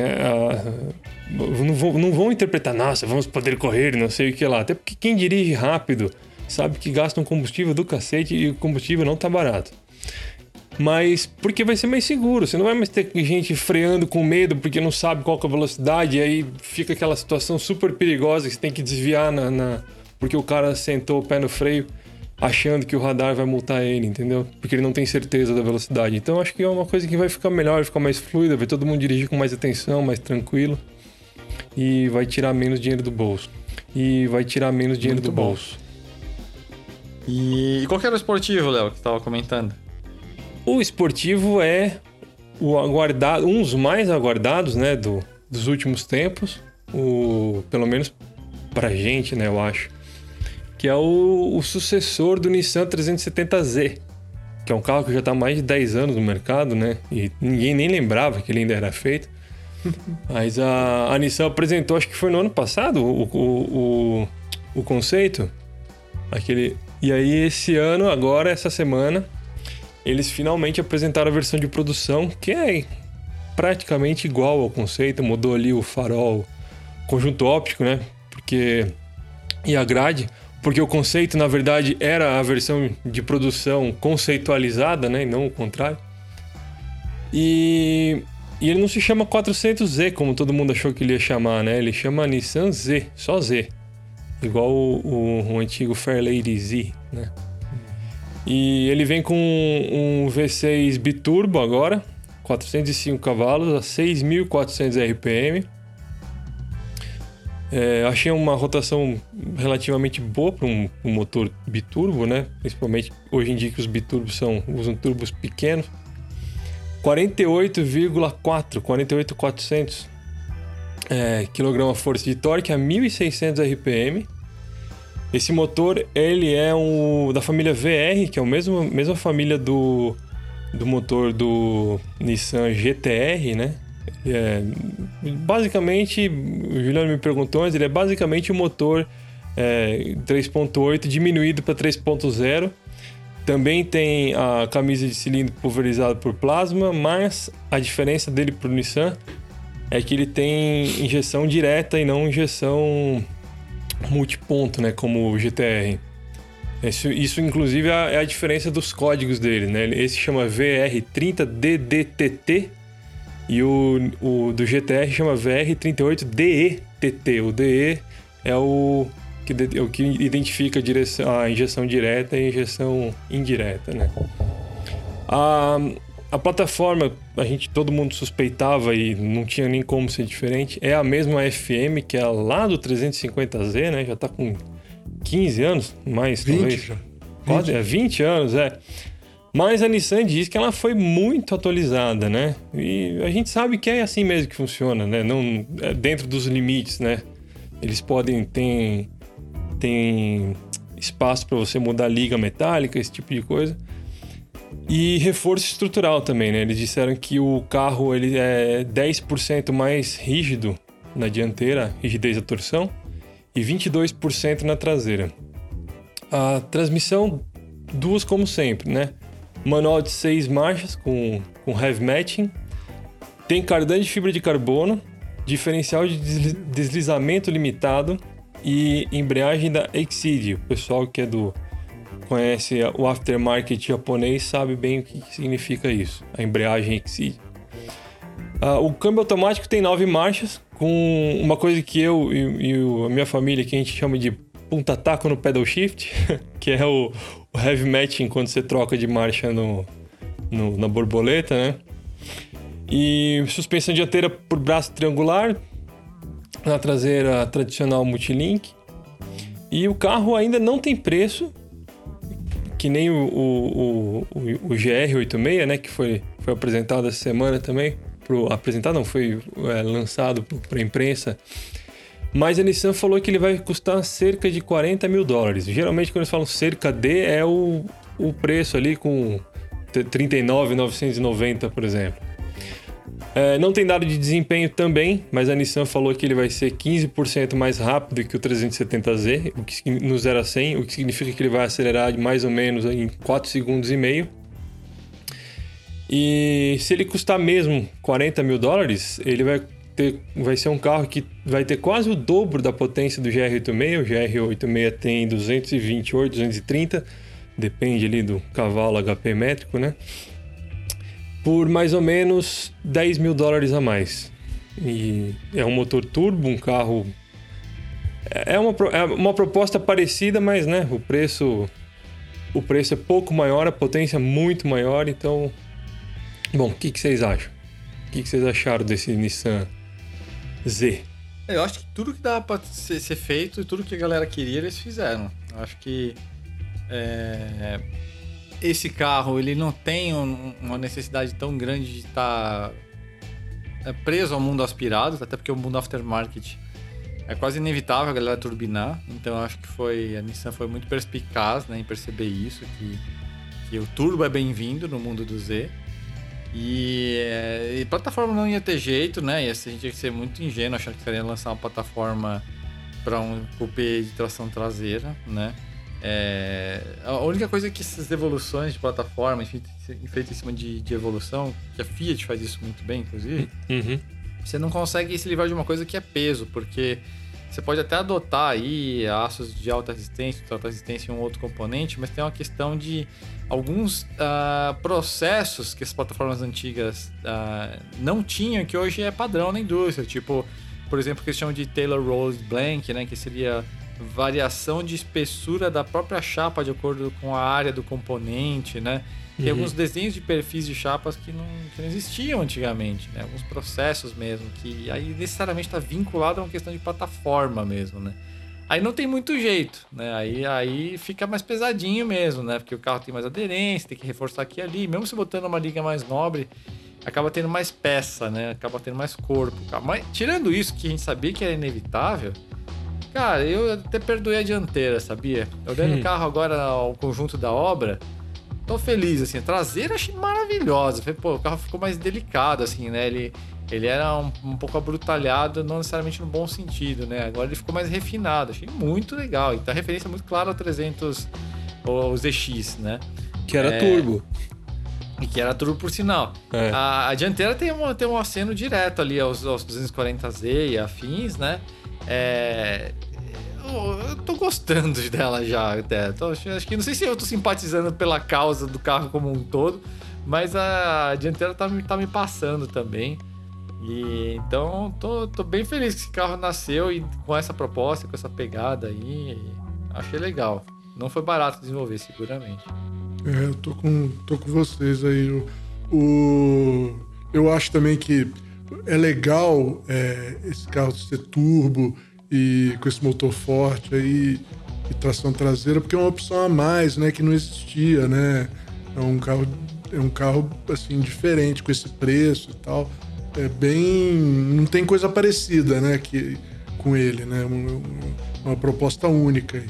S3: não, vão, não vão interpretar, nossa, vamos poder correr, não sei o que lá, até porque quem dirige rápido sabe que gasta um combustível do cacete e o combustível não tá barato. Mas porque vai ser mais seguro, você não vai mais ter gente freando com medo porque não sabe qual é a velocidade, e aí fica aquela situação super perigosa que você tem que desviar na, na, porque o cara sentou o pé no freio achando que o radar vai multar ele, entendeu? Porque ele não tem certeza da velocidade. Então acho que é uma coisa que vai ficar melhor, vai ficar mais fluida, vai todo mundo dirigir com mais atenção, mais tranquilo e vai tirar menos dinheiro do bolso. E vai tirar menos dinheiro Muito do bom. bolso.
S1: E, qual que era o esportivo, Léo, que você estava comentando?
S3: O esportivo é o aguardado, um dos mais aguardados, né, do, dos últimos tempos, o pelo menos pra gente, né, eu acho, que é o, o sucessor do Nissan 370Z, que é um carro que já está há mais de 10 anos no mercado, né, e ninguém nem lembrava que ele ainda era feito. Mas a, a Nissan apresentou, acho que foi no ano passado, o, o, o, o conceito. Aquele. E aí, esse ano, agora, essa semana, eles finalmente apresentaram a versão de produção, que é praticamente igual ao conceito, mudou ali o farol, conjunto óptico, né? Porque. E a grade. Porque o conceito, na verdade, era a versão de produção conceitualizada, né? E não o contrário. E, e ele não se chama 400Z, como todo mundo achou que ele ia chamar, né? Ele chama Nissan Z, só Z. Igual o, o, o antigo Fairlady Z, né? E ele vem com um V6 biturbo agora, 405 cavalos, a 6.400 RPM. É, achei uma rotação relativamente boa para um, um, motor biturbo, né? Principalmente hoje em dia que os biturbos são, usam turbos pequenos. 48,4, 48,400 é, kgf de torque a 1.600 RPM. Esse motor ele é um, da família VR, que é a mesma, mesma família do, do motor do Nissan GTR, né? É, basicamente, o Juliano me perguntou antes, ele é basicamente o um motor é, 3.8 diminuído para 3.0. Também tem a camisa de cilindro pulverizada por plasma, mas a diferença dele para o Nissan é que ele tem injeção direta e não injeção multiponto, né, como o GTR. Isso, isso inclusive, é, é a diferença dos códigos dele, né? Esse chama VR30DDTT e o, o do GTR chama VR38DETT. O DE é o que, é o que identifica a, direção, a injeção direta e a injeção indireta, né? A, a plataforma, a gente todo mundo suspeitava e não tinha nem como ser diferente, é a mesma FM que é lá do 350Z, né? Já tá com 15 anos, mais
S2: 20
S3: talvez.
S2: já.
S3: Pode, é 20 anos, é. Mas a Nissan diz que ela foi muito atualizada, né? E a gente sabe que é assim mesmo que funciona, né? Não é dentro dos limites, né? Eles podem ter tem espaço para você mudar liga metálica, esse tipo de coisa. E reforço estrutural também, né? Eles disseram que o carro ele é 10% mais rígido na dianteira, rigidez da torção, e 22% na traseira. A transmissão, duas como sempre, né? Manual de seis marchas com, com heavy matching. Tem cardan de fibra de carbono, diferencial de deslizamento limitado e embreagem da Exceed. O pessoal que é do conhece o aftermarket japonês sabe bem o que significa isso, a embreagem Exceed. Uh, o câmbio automático tem nove marchas, com uma coisa que eu e, e a minha família que a gente chama de punta-taco no pedal shift, que é o, o, heavy matching quando você troca de marcha no, no, na borboleta, né? E suspensão dianteira por braço triangular, na traseira tradicional multilink. E o carro ainda não tem preço, que nem o, o, o, o GR86, né? Que foi, foi apresentado essa semana também. Pro, apresentado não, foi é, lançado para a imprensa. Mas a Nissan falou que ele vai custar cerca de 40 mil dólares. Geralmente quando eles falam cerca de, é o, o preço ali com 39,990, por exemplo. É, não tem dado de desempenho também, mas a Nissan falou que ele vai ser 15% mais rápido que o 370Z, o que, no 0 a 100, o que significa que ele vai acelerar mais ou menos em 4 segundos e meio. E se ele custar mesmo 40 mil dólares, ele vai, ter, vai ser um carro que vai ter quase o dobro da potência do GR86. O GR86 tem 228, 230, depende ali do cavalo HP métrico, né? Por mais ou menos 10 mil dólares a mais. E é um motor turbo, um carro. É uma, é uma proposta parecida, mas né, o preço. O preço é pouco maior, a potência é muito maior, então. Bom, o que, que vocês acham? O que, que vocês acharam desse Nissan Z?
S1: Eu acho que tudo que dá para ser, ser, feito e tudo que a galera queria, eles fizeram. Eu acho que. É esse carro ele não tem um, uma necessidade tão grande de estar tá preso ao mundo aspirado, até porque o mundo aftermarket é quase inevitável a galera turbinar. Então acho que foi a Nissan foi muito perspicaz né, em perceber isso, que, que o turbo é bem-vindo no mundo do Z. E, é, e, plataforma não ia ter jeito, né? E assim, a gente tinha que ser muito ingênuo achar que seria lançar uma plataforma para um cupê de tração traseira, né? É, a única coisa é que essas evoluções de plataforma, feitas em cima de, de, evolução, que a Fiat faz isso muito bem, inclusive, uhum. você não consegue se livrar de uma coisa que é peso, porque você pode até adotar aí aços de alta resistência, de alta resistência em um outro componente, mas tem uma questão de alguns uh, processos que as plataformas antigas uh, não tinham, que hoje é padrão na indústria. Tipo, por exemplo, o que eles chamam de Taylor Rose Blank, né? Que seria variação de espessura da própria chapa de acordo com a área do componente, né? Tem uhum. alguns desenhos de perfis de chapas que não, que não existiam antigamente, né? Alguns processos mesmo, que aí necessariamente está vinculado a uma questão de plataforma mesmo, né? Aí não tem muito jeito, né? Aí, aí fica mais pesadinho mesmo, né? Porque o carro tem mais aderência, tem que reforçar aqui e ali. Mesmo se botando uma liga mais nobre, acaba tendo mais peça, né? Acaba tendo mais corpo. Mas tirando isso, que a gente sabia que era inevitável, cara, eu até perdoei a dianteira, sabia? Olhando hum. o carro agora ao conjunto da obra, tô feliz, assim. A traseira achei maravilhosa. Falei, pô, o carro ficou mais delicado, assim, né? Ele, ele era um, um, pouco abrutalhado, não necessariamente no bom sentido, né? Agora ele ficou mais refinado. Achei muito legal. E tá referência muito clara ao 300, o ZX, né?
S3: Que era é... turbo.
S1: E que era turbo por sinal. É. A, a, dianteira tem, uma, tem um aceno direto ali aos, aos 240Z e afins, né? É, eu tô gostando dela já até. Tô, acho que não sei se eu tô simpatizando pela causa do carro como um todo, mas a dianteira tá, tá me passando também. E então tô, tô bem feliz que esse carro nasceu e com essa proposta, com essa pegada aí. Achei legal. Não foi barato desenvolver, seguramente.
S2: É, eu tô com, tô com vocês aí. O, o eu acho também que é legal é, esse carro ser turbo e com esse motor forte aí e tração traseira, porque é uma opção a mais, né, que não existia, né? É um carro é um carro assim diferente com esse preço e tal. É bem, não tem coisa parecida, né, que com ele, né? Uma, uma proposta única.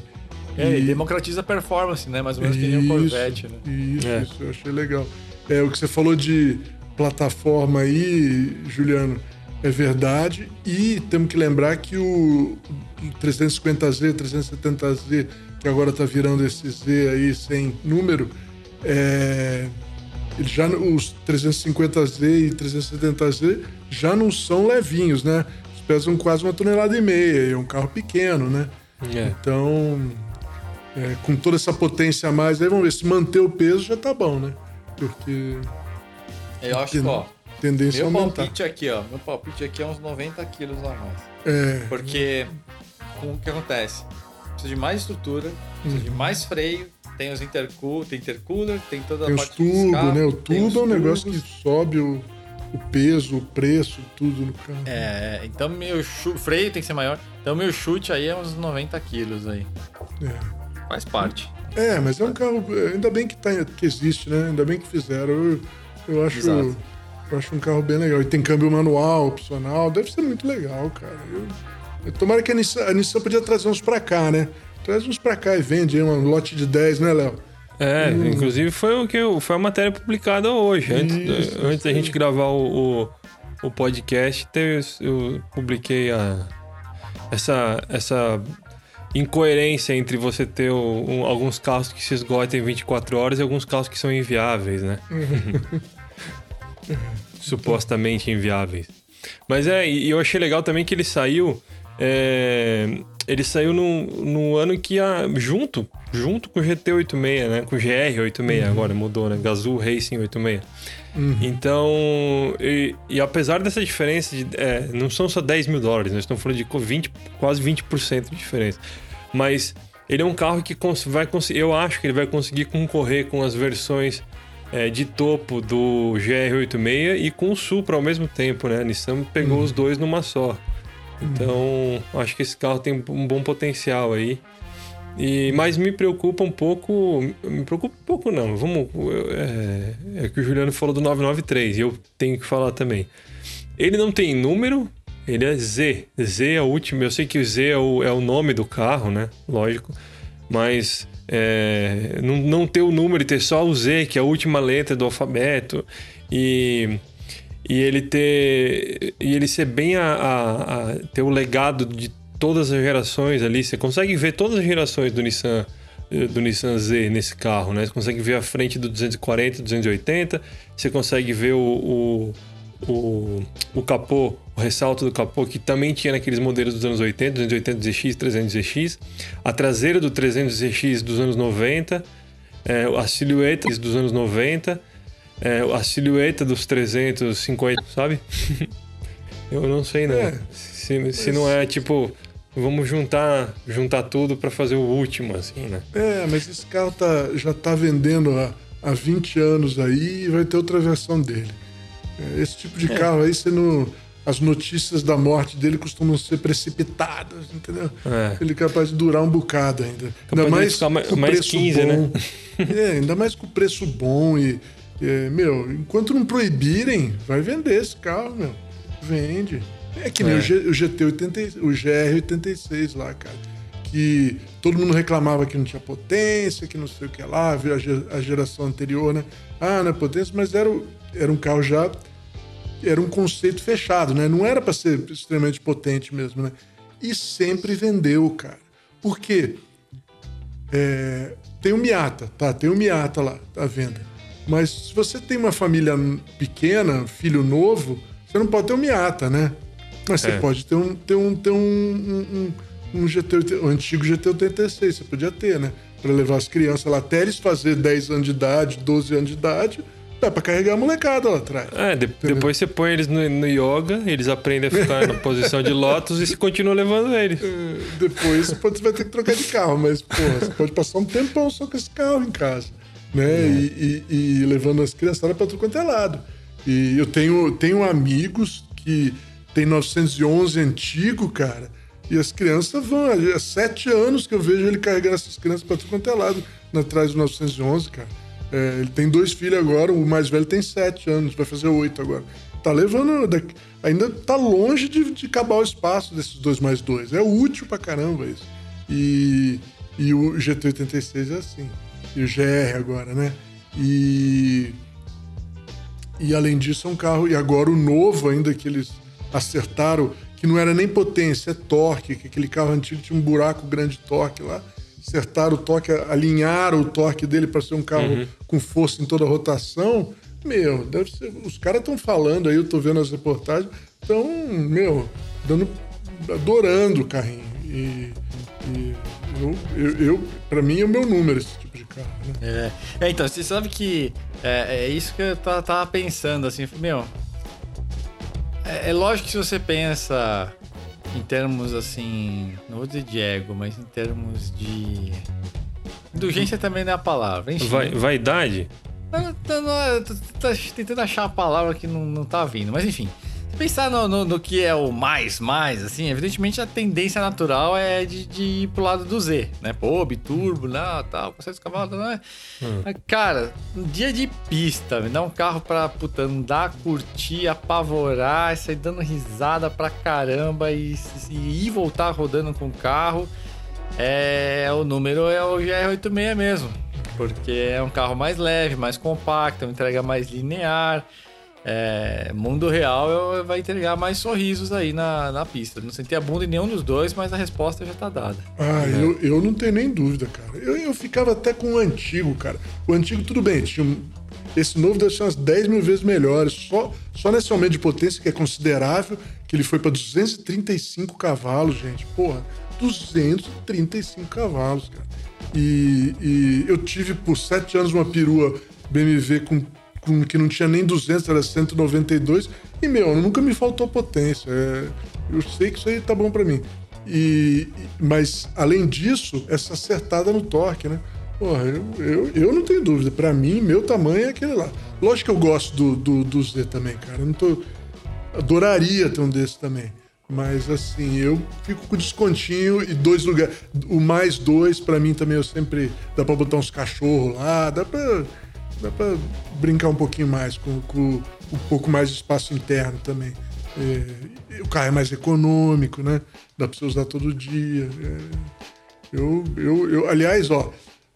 S1: É, e democratiza a performance, né? Mais ou menos isso, que nem o Corvette, né?
S2: Isso, é. isso, eu achei legal. É, o que você falou de plataforma aí, Juliano, é verdade. E temos que lembrar que o 350Z, 370Z, que agora está virando esse Z aí sem número, é, já os 350Z e 370Z já não são levinhos, né? Eles pesam quase uma tonelada e meia, é um carro pequeno, né? É. Então, é, com toda essa potência a mais, aí vamos ver, se manter o peso já tá bom, né? Porque.
S1: Eu acho que, ó,
S2: tendência
S1: meu
S2: a aumentar.
S1: palpite aqui, ó. Meu palpite aqui é uns 90 quilos a mais.
S2: É.
S1: Porque com o que acontece? Precisa de mais estrutura, precisa de mais freio, tem os intercool, tem intercooler, tem toda
S2: tem
S1: a
S2: parte tubo, escape, né? O tubo é um negócio que sobe o, o peso, o preço, tudo no carro.
S1: É, então meu freio tem que ser maior. Então meu chute aí é uns 90 quilos aí. É. Faz parte.
S2: É, mas é um carro. Ainda bem que, tá, que existe, né? Ainda bem que fizeram. Eu, eu acho. Exato. Eu acho um carro bem legal. E tem câmbio manual, opcional. Deve ser muito legal, cara. Eu, eu tomara que a Nissan, a Nissan podia trazer uns pra cá, né? Traz uns pra cá e vende aí um lote de 10, né, Léo?
S3: É, hum. inclusive foi o que foi a matéria publicada hoje. Antes, isso, antes da gente gravar o, o, o podcast, eu publiquei a, essa, essa incoerência entre você ter um, alguns carros que se esgotam em 24 horas e alguns carros que são inviáveis, né? Supostamente inviáveis. Mas é, e eu achei legal também que ele saiu. É, ele saiu no, no ano que a. junto, junto com o GT86, né? Com o GR86 uhum. agora, mudou, né? Gazoo Racing 86. Uhum. Então, e, e, apesar dessa diferença, de, é, não são só 10 mil dólares, nós estamos falando de 20, quase 20% de diferença. Mas ele é um carro que vai conseguir, eu acho que ele vai conseguir concorrer com as versões é, de topo do GR86 e com o Supra ao mesmo tempo, né? A Nissan pegou uhum. os dois numa só. Então, uhum. acho que esse carro tem um bom potencial aí. E, mas me preocupa um pouco. Me preocupa um pouco, não. Vamos. É, é que o Juliano falou do 993 e eu tenho que falar também. Ele não tem número, ele é Z. Z é o último. Eu sei que o Z é o, é o nome do carro, né? Lógico. Mas é, não, não ter o número e ter só o Z, que é a última letra do alfabeto. E, e ele ter. E ele ser bem a, a, a ter o legado de todas as gerações ali. Você consegue ver todas as gerações do Nissan do Nissan Z nesse carro, né? Você consegue ver a frente do 240, 280, você consegue ver o, o, o, o capô, o ressalto do capô, que também tinha naqueles modelos dos anos 80, 280 ZX, 300 ZX, a traseira do 300 ZX dos anos 90, é, a silhueta dos anos 90, é, a silhueta dos 350, sabe? Eu não sei, né? É, se, se não é tipo vamos juntar, juntar tudo para fazer o último, assim, né?
S2: É, mas esse carro tá, já tá vendendo há, há 20 anos aí e vai ter outra versão dele. Esse tipo de é. carro aí, você não. As notícias da morte dele costumam ser precipitadas, entendeu? É. Ele é capaz de durar um bocado ainda.
S3: Capaz ainda mais com mais, mais preço 15,
S2: bom.
S3: né?
S2: é, ainda mais com preço bom e. É, meu, enquanto não proibirem, vai vender esse carro, meu. Vende. É que nem é. o, G, o GT80, o GR86 lá, cara. Que todo mundo reclamava que não tinha potência, que não sei o que lá, viu a, geração anterior, né? Ah, não é potência, mas era, era um carro já. Era um conceito fechado, né? Não era para ser extremamente potente mesmo, né? E sempre vendeu, cara. Por quê? É, tem o Miata, tá? Tem o Miata lá, à venda. Mas se você tem uma família pequena, filho novo, você não pode ter o Miata, né? Mas você é. pode ter um, ter um, ter um, um, um GT, um antigo GT86, você podia ter, né? Para levar as crianças lá até eles fazer 10 anos de idade, 12 anos de idade, dá para carregar a molecada lá atrás.
S3: É, de, depois você põe eles no, no, yoga, eles aprendem a ficar na posição de lótus e você continua levando eles. É,
S2: depois você vai ter que trocar de carro, mas, pô, você pode passar um tempão só com esse carro em casa, né? É. E, e, e, levando as criançadas para tudo quanto é lado. E eu tenho, tenho amigos que tem 911 antigo, cara. E as crianças vão. Há sete anos que eu vejo ele carregando essas crianças para tudo quanto é lado, atrás do 911, cara. É, ele tem dois filhos agora, o mais velho tem sete anos, vai fazer oito agora. Tá levando. Ainda tá longe de, de acabar o espaço desses dois mais dois. É útil pra caramba isso. E, e o GT86 é assim. E o GR agora, né? E. E além disso, é um carro. E agora o novo, ainda que eles acertaram que não era nem potência, é torque, que aquele carro antigo tinha um buraco grande de torque lá. Acertaram o torque, alinharam o torque dele para ser um carro uhum. com força em toda a rotação. Meu, deve ser. Os caras estão falando aí, eu tô vendo as reportagens, estão, meu, dando. adorando o carrinho. E, e eu, eu, eu para mim é o meu número esse tipo de carro.
S1: Né? É. é. então, você sabe que é, é isso que eu tava pensando, assim, meu, é, é lógico que se você pensa em termos assim, não vou dizer de ego, mas em termos de. Indulgência também não é a palavra. Enfim,
S3: Vai, vaidade?
S1: Não, não, tô, tô, tentando achar a palavra que não, não tá vindo, mas enfim pensar no, no, no, que é o mais, mais, assim, evidentemente a tendência natural é de, de ir pro lado do Z, né? Pô, biturbo, lá, tal, com 7 cavalos, né? Hum. Cara, um dia de pista, me dá um carro pra, puta, andar, curtir, apavorar, sair dando risada pra caramba e, e ir voltar rodando com o carro, é, o número é o GR86 mesmo. Porque é um carro mais leve, mais compacto, entrega mais linear, é, mundo real vai entregar mais sorrisos aí na, na pista. Não senti a bunda em nenhum dos dois, mas a resposta já tá dada.
S2: Ah, é. eu, eu não tenho nem dúvida, cara. Eu, eu ficava até com o antigo, cara. O antigo, tudo bem, tinha um, esse novo deve ser umas 10 mil vezes melhores. Só, só nesse aumento de potência, que é considerável, que ele foi para 235 cavalos, gente. Porra, 235 cavalos, cara. E, e eu tive por sete anos uma perua BMW com com, que não tinha nem 200, era 192. E, meu, nunca me faltou potência. É, eu sei que isso aí tá bom para mim. E, mas, além disso, essa acertada no torque, né? Porra, eu, eu, eu não tenho dúvida. Para mim, meu tamanho é aquele lá. Lógico que eu gosto do, do, do Z também, cara. Eu não tô. Adoraria ter um desse também. Mas assim, eu fico com descontinho e dois lugares. O mais dois, para mim também eu sempre. Dá pra botar uns cachorros lá, dá pra dá para brincar um pouquinho mais com, com, um pouco mais de espaço interno também. É, o carro é mais econômico, né? Dá para você usar todo dia. É, eu, eu, eu, aliás, ó,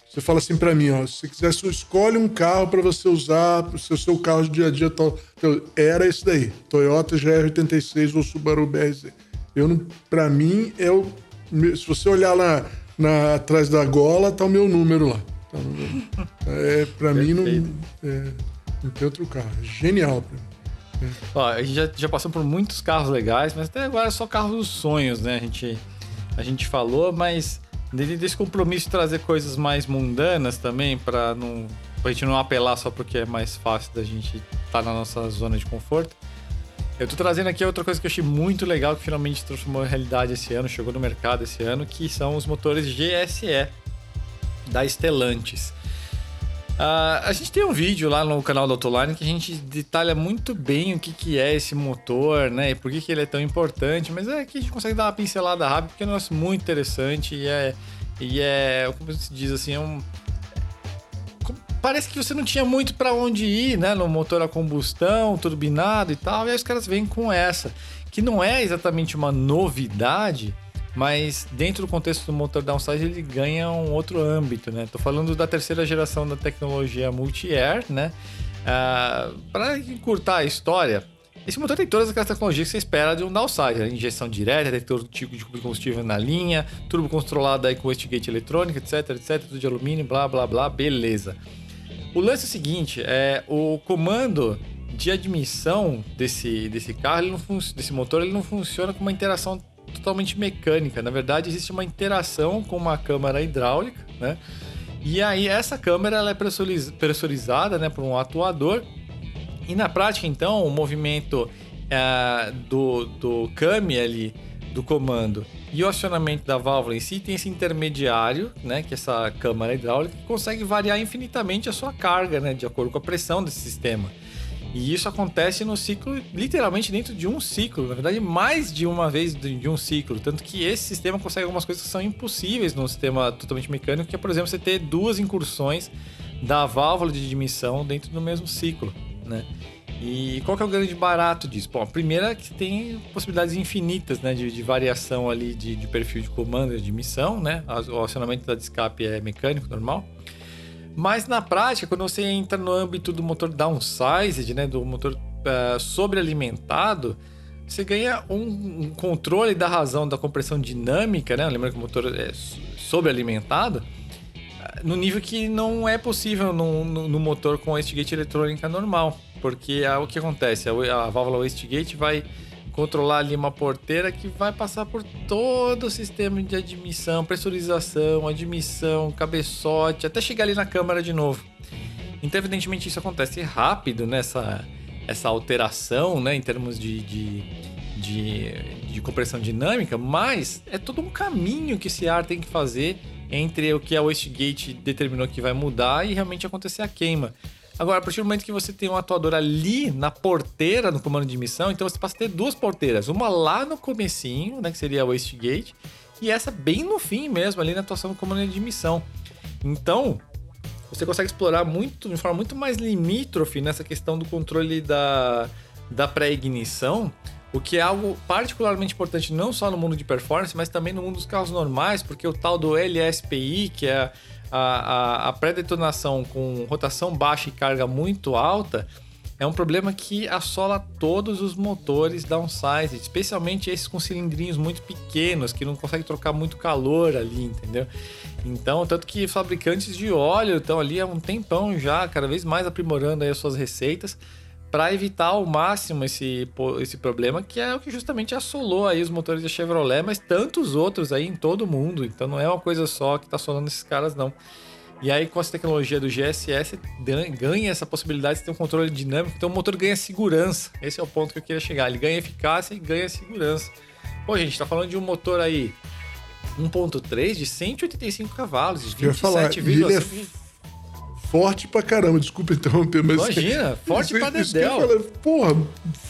S2: Você fala assim para mim, ó, se você quiser, você escolhe um carro para você usar o seu, seu carro de dia a dia. Tal, então, era esse daí, Toyota GR86 ou Subaru BRZ. Eu não, para mim é o, se você olhar lá na, atrás da gola, tá o meu número lá. Tá, é, para mim não, é, não tem outro carro. É genial pra mim.
S1: Ó, a gente já, já passou por muitos carros legais, mas até agora é só carro dos sonhos, né? A gente, a gente falou, mas desse compromisso de trazer coisas mais mundanas também, para não pra gente não apelar só porque é mais fácil da gente estar tá na nossa zona de conforto. Eu tô trazendo aqui outra coisa que eu achei muito legal, que finalmente transformou em realidade esse ano, chegou no mercado esse ano, que são os motores GSE da Stellantis. Uh, a gente tem um vídeo lá no canal da Autoline que a gente detalha muito bem o que, que é esse motor, né? E por que, que ele é tão importante, mas é que a gente consegue dar uma pincelada rápida porque é um negócio muito interessante e é, e é como se diz assim, é um. Parece que você não tinha muito para onde ir, né? No motor a combustão, turbinado e tal, e aí os caras vêm com essa, que não é exatamente uma novidade, mas dentro do contexto do motor downsize ele ganha um outro âmbito, né? Tô falando da terceira geração da tecnologia multi-air, né? Ah, para encurtar a história, esse motor tem todas aquelas tecnologias que você espera de um downsize, injeção direta, detector tipo de combustível na linha, turbo controlado aí com wastegate eletrônico, etc, etc, tudo de alumínio, blá, blá, blá, beleza. O lance é o seguinte, é o comando de admissão desse, desse carro, ele não desse motor, ele não funciona com uma interação totalmente mecânica. Na verdade, existe uma interação com uma câmara hidráulica, né? E aí essa câmera ela é pressurizada né, por um atuador. E na prática, então, o movimento é, do, do CAMI ali, do comando, e o acionamento da válvula em si tem esse intermediário, né, que é essa câmara hidráulica, que consegue variar infinitamente a sua carga, né, de acordo com a pressão desse sistema. E isso acontece no ciclo, literalmente dentro de um ciclo, na verdade, mais de uma vez de um ciclo. Tanto que esse sistema consegue algumas coisas que são impossíveis num sistema totalmente mecânico, que é, por exemplo, você ter duas incursões da válvula de admissão dentro do mesmo ciclo, né? E qual que é o grande barato disso? Bom, a primeira é que tem possibilidades infinitas né, de, de variação ali de, de, perfil de comando de admissão, né? O acionamento da escape é mecânico, normal. Mas na prática, quando você entra no âmbito do motor downsized, né, do motor uh, sobrealimentado, você ganha um, um, controle da razão da compressão dinâmica, né? Que o motor é sobrealimentado, eh, no nível que não é possível no, no, no motor com wastegate eletrônica normal. Porque é o que acontece, a, a válvula wastegate vai controlar ali uma porteira que vai passar por todo o sistema de admissão, pressurização, admissão, cabeçote, até chegar ali na câmara de novo. Então, evidentemente, isso acontece rápido nessa essa alteração, né, em termos de, de, de, de compressão dinâmica, mas é todo um caminho que esse ar tem que fazer entre o que a wastegate determinou que vai mudar e realmente acontecer a queima. Agora, a partir do momento que você tem um atuador ali na porteira no comando de missão, então você passa a ter duas porteiras. Uma lá no comecinho, né, que seria a wastegate, e essa bem no fim mesmo, ali na atuação do comando de missão. Então, você consegue explorar muito, de forma muito mais limítrofe nessa questão do controle da, da pré-ignição, o que é algo particularmente importante não só no mundo de performance, mas também no mundo dos carros normais, porque o tal do LSPI, que é a, a, a pré-detonação com rotação baixa e carga muito alta é um problema que assola todos os motores downsize, especialmente esses com cilindrinhos muito pequenos, que não conseguem trocar muito calor ali, entendeu? Então, tanto que fabricantes de óleo estão ali há um tempão já, cada vez mais aprimorando as suas receitas para evitar ao máximo esse, esse problema, que é o que justamente assolou aí os motores da Chevrolet, mas tantos outros aí em todo o mundo. Então não é uma coisa só que está assolando esses caras, não. E aí, com essa tecnologia do GSS, ganha essa possibilidade de ter um controle dinâmico, então o motor ganha segurança. Esse é o ponto que eu queria chegar. Ele ganha eficácia e ganha segurança. Pô, gente, tá falando de um motor aí 1.3 de 185 cavalos, de 27,5
S2: forte pra caramba, desculpa interromper, mas.
S1: Imagina, forte pra dedéu.
S2: porra,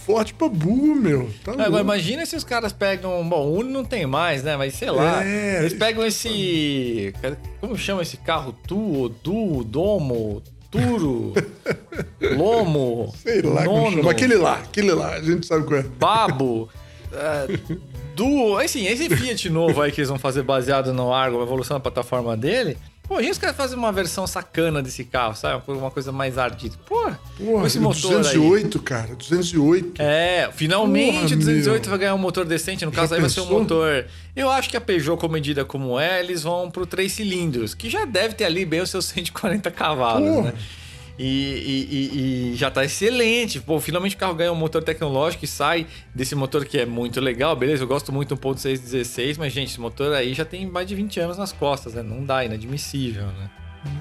S2: forte pra burro, meu. Tá
S1: Agora, imagina se os caras pegam. Bom, o Uno não tem mais, né? Mas sei lá. É, eles pegam esse. Como chama esse carro? Tu, Du, Domo, Turo, Lomo.
S2: Sei lá, nono, aquele lá, aquele lá, a gente sabe qual é.
S1: Babo. uh, do. Assim, esse Fiat novo aí que eles vão fazer baseado no Argo, a evolução da plataforma dele Pô, a gente caras fazem uma versão sacana desse carro, sabe? Uma coisa mais ardida. Pô,
S2: Porra,
S1: esse motor
S2: 208, cara, 208.
S1: É, finalmente
S2: Porra,
S1: o 208
S2: meu.
S1: vai ganhar um motor decente. No
S2: Já
S1: caso, aí vai ser um
S2: pensou?
S1: motor. Eu acho que a Peugeot, com medida como é, eles vão pro 3 cilindros, que já deve ter ali bem os seus 140 cavalos,
S2: Porra.
S1: né? E, e- e- e já tá excelente. Pô, finalmente o carro ganha um motor tecnológico e sai desse motor que é muito legal, beleza? Eu gosto muito do 1.616, mas, gente, esse motor aí já tem mais de 20 anos nas costas, né? Não dá, inadmissível, né?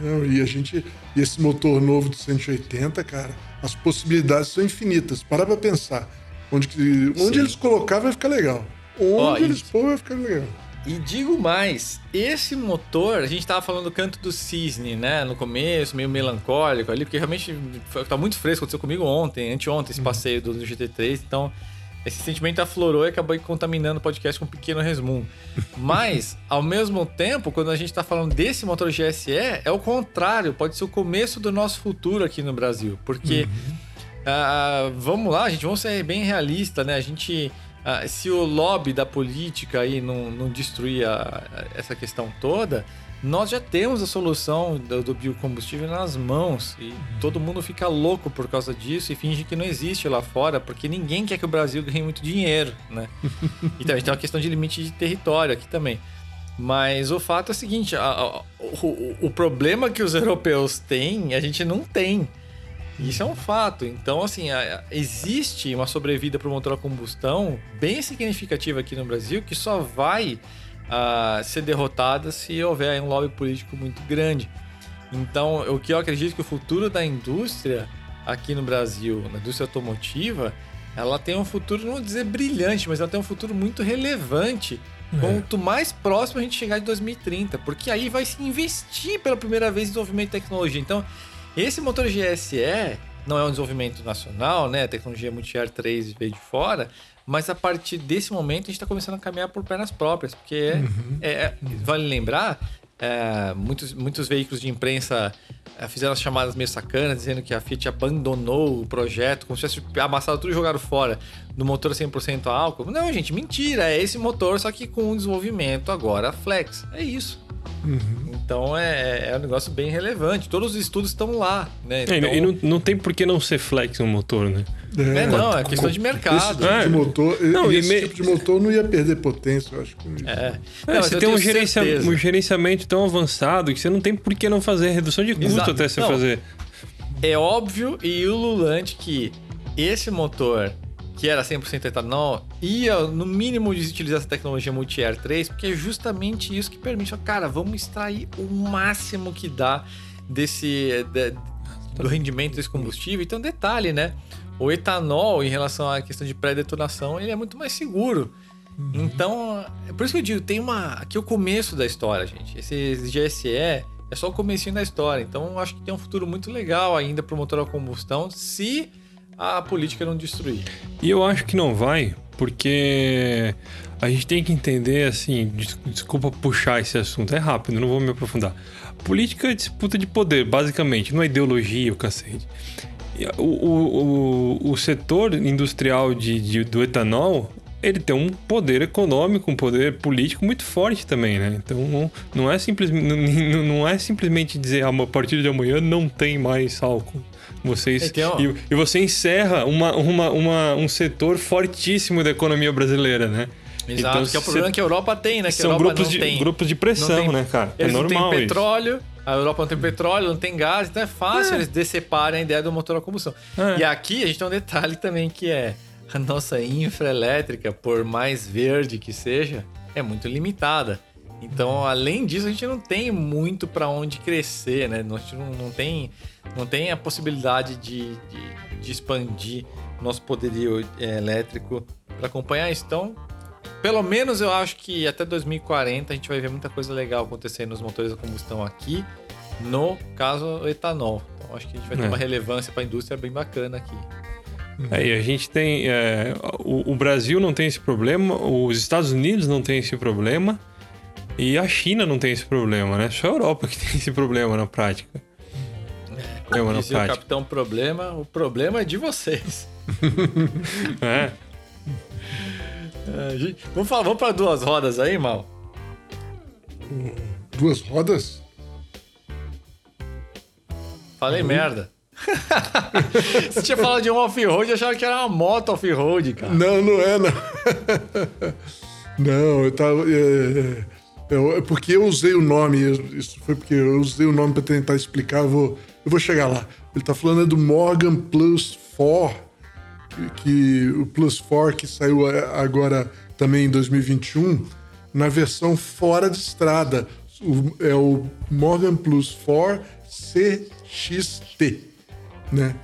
S2: Não, e a gente. E esse motor novo de 180, cara, as possibilidades são infinitas. Para pra pensar. Onde, que, onde
S1: Sim.
S2: eles colocar vai ficar legal. Onde
S1: Ó, e-
S2: eles pôr vai ficar legal.
S1: E digo mais, esse motor, a gente tava falando do canto do cisne, né? No começo, meio melancólico ali, porque realmente foi- tá muito fresco, aconteceu comigo ontem, anteontem, esse passeio do, do GT3, então esse sentimento aflorou e acabou contaminando o podcast com um pequeno resmungo. Mas, ao mesmo tempo, quando a gente tá falando desse motor GSE, é o contrário, pode ser o começo do nosso futuro aqui no Brasil, porque ah, vamos lá, gente, vamos ser bem realistas, né? A gente. Ah, se o lobby da política aí não, não destruir a- a- essa questão toda, nós já temos a solução do, do biocombustível nas mãos. E todo mundo fica louco por causa disso e finge que não existe lá fora, porque ninguém quer que o Brasil ganhe muito dinheiro, né? Então a gente tem uma questão de limite de território aqui também. Mas o fato é o seguinte: a- o- o problema que os europeus têm, a gente não tem. Isso é um fato. Então, assim, a- a- existe uma sobrevida para o motor a combustão bem significativa aqui no Brasil que só vai ah, ser derrotada se houver um lobby político muito grande. Então, o que eu acredito que o futuro da indústria aqui no Brasil, na indústria automotiva, ela tem um futuro, não vou dizer brilhante, mas ela tem um futuro muito relevante. Quanto mais próximo a gente chegar de 2030, porque aí vai se investir pela primeira vez em desenvolvimento de tecnologia. Então, esse motor GSE não é um desenvolvimento nacional, né? A tecnologia Multi-Air 3 veio de fora, mas a partir desse momento a gente está começando a caminhar por pernas próprias, porque é- é- é- vale lembrar, é, muitos, muitos veículos de imprensa é, fizeram as chamadas meio sacanas, dizendo que a Fiat abandonou o projeto, como se tivesse amassado tudo e jogado fora do motor 100% a álcool. Não, gente, mentira, é esse motor, só que com um desenvolvimento agora flex. É isso. Então é, é um negócio bem relevante. Todos os estudos estão lá, né?
S3: É, e-
S1: Então,
S3: não, não tem por que não ser flex um motor, né?
S1: É, não, é
S2: com-
S1: questão de
S2: Esse
S1: mercado.
S2: tipo
S3: É.
S2: de motor,
S3: Não,
S2: esse
S3: me-
S2: tipo de motor não ia perder potência, eu acho.
S1: É.
S3: É,
S1: Não,
S3: você tem um, gerencia- um gerenciamento tão avançado que você não tem por que não fazer redução de custo
S1: Exato.
S3: até você
S1: Não.
S3: fazer.
S1: É óbvio e ululante que esse motor, que era 100% etanol, ia no mínimo utilizar essa tecnologia Multi-Air 3, porque é justamente isso que permite. Cara, vamos extrair o máximo que dá desse de- do rendimento desse combustível. Então, detalhe, né? O etanol, em relação à questão de pré-detonação, ele é muito mais seguro. Então, é por isso que eu digo, tem uma. Aqui é o começo da história, gente. Esse GSE é só o comecinho da história. Então, eu acho que tem um futuro muito legal ainda para o motor a combustão, se a política não destruir.
S3: E eu acho que não vai, porque a gente tem que entender, assim, des- desculpa puxar esse assunto, é rápido, não vou me aprofundar. Política é disputa de poder, basicamente, não é ideologia, o cacete. O, o, o, setor industrial de, de- do etanol, ele tem um poder econômico, um poder político muito forte também, né? Então não- não é, simplesmente, não, não é simplesmente dizer "Ah, a partir de amanhã não tem mais álcool. Vocês,
S1: Então-
S3: e, e você encerra uma, uma, uma- um setor fortíssimo da economia brasileira, né?
S1: Exato, que é o problema que a Europa tem, né? Que a
S3: são
S1: Europa
S3: grupos
S1: não
S3: de,
S1: tem.
S3: grupos de pressão,
S1: não tem-
S3: né, cara? É
S1: Eles não
S3: normal
S1: têm
S3: isso.
S1: petróleo, a Europa não tem petróleo, não tem gás, então é fácil eles deceparem a ideia do motor a combustão.
S3: É.
S1: E aqui a gente tem um detalhe também que é a nossa infraelétrica, por mais verde que seja, é muito limitada. Então, além disso, a gente não tem muito para onde crescer, né? A gente não, não tem, não tem a possibilidade de, de, de expandir nosso poderio é, elétrico para acompanhar isso. Então, pelo menos eu acho que até 2040 a gente vai ver muita coisa legal acontecendo nos motores a combustão aqui, no caso o etanol. Então acho que a gente vai ter
S3: É.
S1: uma relevância para a indústria bem bacana aqui.
S3: Aí a gente tem. é, o, o Brasil não tem esse problema, os Estados Unidos não tem esse problema e a China não tem esse problema, né? Só a Europa que tem esse problema na prática. Problema na
S1: Dizia o
S3: prática.
S1: capitão problema, o problema é de vocês.
S3: É.
S1: É, gente, vamos falar, vamos para duas rodas aí, mal.
S2: Duas rodas?
S1: Falei merda. Você tinha falado de um off-road, eu achava que era uma moto off-road, cara.
S2: Não, não é, não. não, eu tava. É, é, é, porque eu usei o nome, isso foi porque eu usei o nome para tentar explicar, eu vou, eu vou chegar lá. Ele tá falando é do Morgan Plus 4, que, que o Plus 4 que saiu agora também em 2021, na versão fora de estrada. O, é o Morgan Plus 4 CXT né?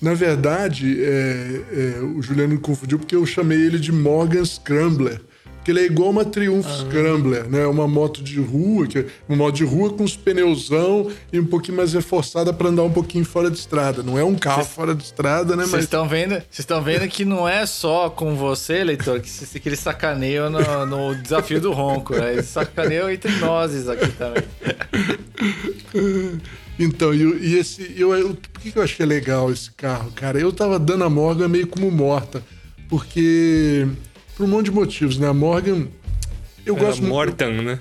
S2: Na verdade, é, é, o Juliano me confundiu porque eu chamei ele de Morgan Scrambler. Porque ele é igual uma Triumph ah. Scrambler, né? Uma moto de rua, que é uma moto de rua com os pneuzão e um pouquinho mais reforçada para andar um pouquinho fora de estrada. Não é um carro cês, fora de estrada, né?
S1: Vocês estão vendo, vocês estão vendo que não é só com você, leitor, que, que ele sacaneia no, no desafio do ronco. Né? Entre nós aqui também.
S2: Então, e, e esse. Eu, eu, por que eu achei legal esse carro, cara? Eu tava dando a Morgan meio como morta. Porque. Por um monte de motivos, né? A Morgan.
S3: Eu Era gosto Mortan, eu, né?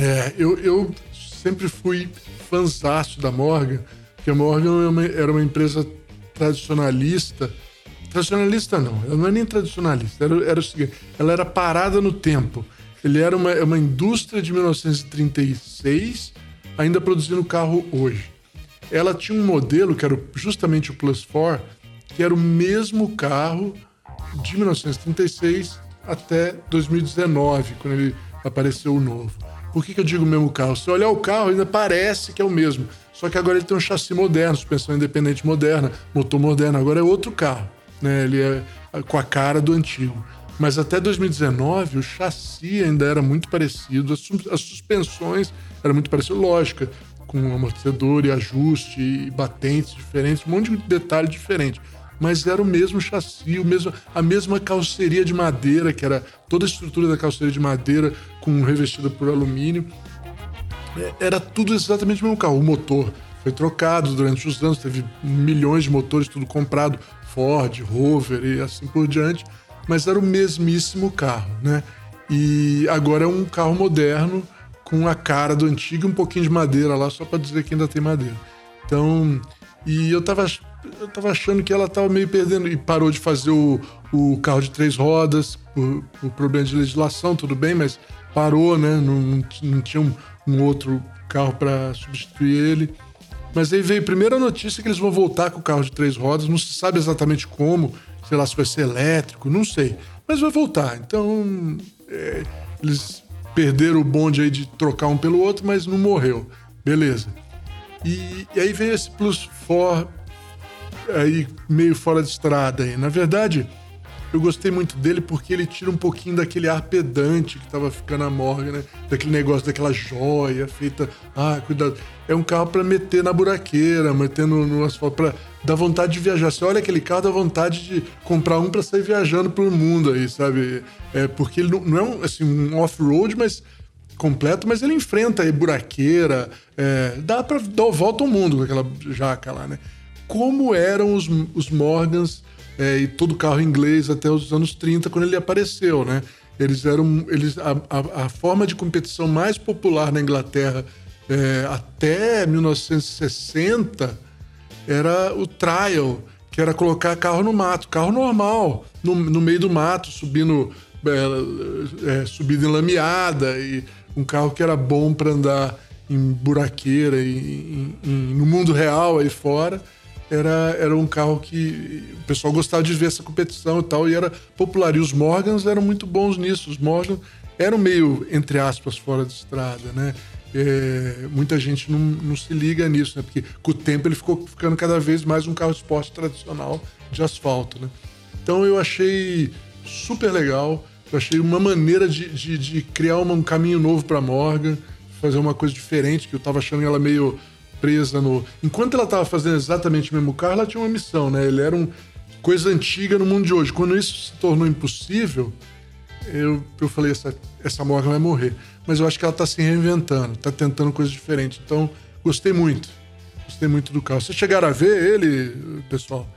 S2: É, eu, eu sempre fui fanzaço da Morgan, porque a Morgan era uma, era uma empresa tradicionalista. Tradicionalista não, ela não é nem tradicionalista, era, era o seguinte, ela era parada no tempo. Ele era uma, uma indústria de 1936 ainda produzindo carro hoje. Ela tinha um modelo que era justamente o Plus 4, que era o mesmo carro de 1936 até 2019, quando ele apareceu o novo. Por que, que eu digo o mesmo carro? Se olhar o carro, ainda parece que é o mesmo. Só que agora ele tem um chassi moderno, suspensão independente moderna, motor moderno. Agora é outro carro. Né? Ele é com a cara do antigo. Mas até 2019, o chassi ainda era muito parecido, as, suspensões era muito parecido, lógica, com amortecedor e ajuste e batentes diferentes, um monte de detalhe diferente. Mas era o mesmo chassi, o mesmo, a mesma calceria de madeira, que era toda a estrutura da calceria de madeira com revestida por alumínio. É, era tudo exatamente o mesmo carro. O motor foi trocado durante os anos, teve milhões de motores, tudo comprado, Ford, Rover e assim por diante. Mas era o mesmíssimo carro, né? E agora é um carro moderno, com a cara do antigo e um pouquinho de madeira lá, só para dizer que ainda tem madeira. Então, e eu tava, eu tava achando que ela tava meio perdendo, e parou de fazer o, o carro de três rodas, por, por problema de legislação, tudo bem, mas parou, né? Não, não tinha um, um outro carro para substituir ele. Mas aí veio a primeira notícia que eles vão voltar com o carro de três rodas, não se sabe exatamente como, sei lá se vai ser elétrico, não sei. Mas vai voltar. Então, é, eles perderam o bonde aí de trocar um pelo outro, mas não morreu. Beleza. E, e aí veio esse Plus 4 aí meio fora de estrada aí. Na verdade, eu gostei muito dele porque ele tira um pouquinho daquele ar pedante que tava ficando a morga, né? Daquele negócio, daquela joia feita. Ah, cuidado. É um carro para meter na buraqueira, meter no, no asfalto, pra dar vontade de viajar. Você olha aquele carro, dá vontade de comprar um para sair viajando pelo mundo aí, sabe? É, porque ele não, não é um, assim, um off-road, mas completo, mas ele enfrenta aí buraqueira, é, dá para dar volta ao mundo com aquela jaca lá, né? Como eram os, os Morgans é, e todo carro inglês até os anos 30, quando ele apareceu, né? Eles eram. Eles, a, a, a forma de competição mais popular na Inglaterra é, até 1960 era o trial, que era colocar carro no mato, carro normal, no, no meio do mato, subindo, é, é, e um carro que era bom para andar em buraqueira, e, no mundo real aí fora era, era um carro que o pessoal gostava de ver essa competição e tal, e era popular. E os Morgans eram muito bons nisso. Os Morgans eram meio, entre aspas, fora de estrada, né? É, muita gente não, não, se liga nisso, né? Porque com o tempo ele ficou ficando cada vez mais um carro de esporte tradicional de asfalto, né? Então eu achei super legal. Eu achei uma maneira de, de, de criar um caminho novo para Morgan, fazer uma coisa diferente, que eu tava achando ela meio presa no. Enquanto ela estava fazendo exatamente o mesmo carro, ela tinha uma missão, né? Ele era uma coisa antiga no mundo de hoje. Quando isso se tornou impossível, eu, eu falei: essa, essa Morgan vai morrer. Mas eu acho que ela está se reinventando, está tentando coisas diferentes. Então, gostei muito. Gostei muito do carro. Vocês chegaram a ver ele, pessoal?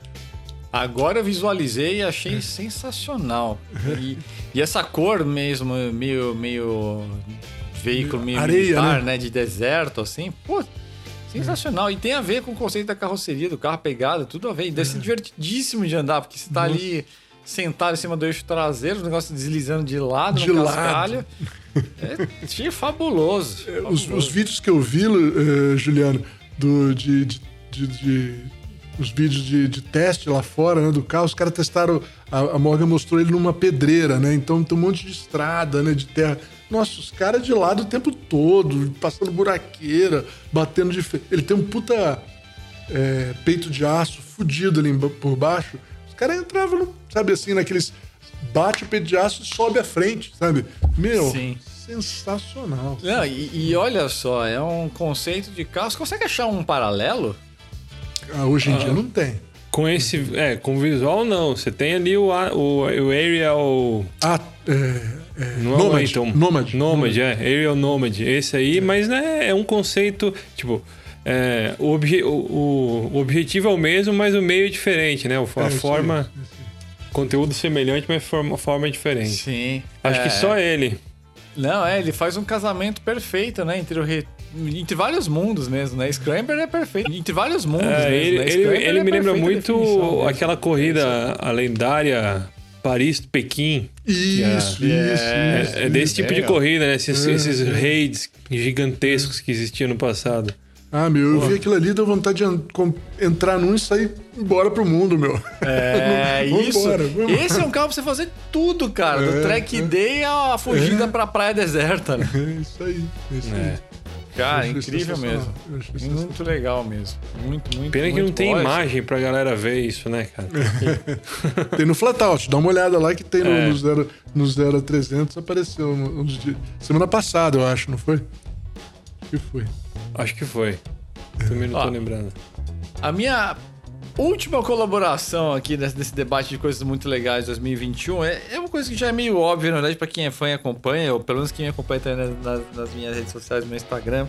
S1: Agora eu visualizei e achei é. sensacional. E, e, essa cor mesmo, meio, meio veículo meio
S2: Areia,
S1: militar,
S2: né?
S1: né? De deserto, assim, pô, Sensacional. E tem a ver com o conceito da carroceria, do carro pegado, tudo a ver. E deve ser divertidíssimo de andar, porque você tá ali sentado em cima do eixo traseiro, o negócio deslizando de lado,
S2: De
S1: no
S2: lado.
S1: cascalho. É, achei fabuloso.
S2: É, Os,
S1: fabuloso.
S2: os vídeos que eu vi, eh, Juliano, do, de, de, de- de- os vídeos de, de teste lá fora né, do carro, os caras testaram. A, a Morgan mostrou ele numa pedreira, né? Então tem um monte de estrada, né? De terra. Nossa, os caras de lado o tempo todo, passando buraqueira, batendo de. fe- Ele tem um puta é, peito de aço fudido ali por baixo. Os caras entravam, no- sabe assim, naqueles. Bate o peito de aço e sobe à frente, sabe? Meu,
S1: Sim.
S2: sensacional.
S1: Não, e, e olha só, é um conceito de carro. Você consegue achar um paralelo?
S2: Ah, hoje em dia não tem.
S3: Com esse. É, com visual não. Você tem ali o, o, o Aerial.
S2: Ah, é, é,
S3: Não é o
S2: Nomad,
S3: Wellington.
S2: Nomad.
S3: Nomad, é. Aerial Nomad. Esse aí, mas né, é um conceito. Tipo. é, o, obje- o, o- objetivo é o mesmo, mas o meio é diferente, né?
S2: É,
S3: A
S2: aí,
S3: forma.
S2: aí.
S3: Conteúdo semelhante, mas forma, forma diferente.
S1: Sim.
S3: Acho que só ele.
S1: Não, é, ele faz um casamento perfeito, né? Entre, o re- entre vários mundos mesmo, né? Scramble é perfeito. Entre vários mundos
S3: É,
S1: mesmo,
S3: ele
S1: né?
S3: ele, ele
S1: é
S3: me lembra muito aquela corrida, a lendária Paris-Pequim.
S2: Isso,
S1: Yeah.
S2: isso,
S3: É,
S2: isso.
S3: é desse tipo de corrida, né? Esses,
S2: É,
S3: esses
S2: é.
S3: raids gigantescos que existiam no passado.
S2: Ah, meu, eu vi aquilo ali, deu vontade de entrar num e sair embora pro mundo, meu.
S1: É,
S2: Vamos
S1: isso.
S2: embora, vamos embora.
S1: Esse é um carro pra você fazer tudo, cara. Do
S2: É,
S1: track
S2: é.
S1: day a fugida pra praia deserta, né?
S2: É isso aí, é isso aí.
S3: É.
S1: Cara,
S2: Eu achei
S1: incrível mesmo. Muito legal mesmo. Muito, muito
S3: Pena que
S1: muito
S3: não tem
S1: bom.
S3: imagem pra galera ver isso, né, cara?
S2: Tem no Flatout, dá uma olhada lá que tem no,
S3: É.
S2: no, zero, no 0 a 300, apareceu no- dias- semana passada, eu acho, não foi? Acho que foi.
S3: Acho que foi. Também não tô
S1: Ó.
S3: lembrando.
S1: A minha última colaboração aqui nesse, debate de coisas muito legais de 2021 é, é uma coisa que já é meio óbvia, na verdade, pra quem é fã e acompanha, ou pelo menos quem me acompanha também nas, nas- minhas redes sociais, no meu Instagram,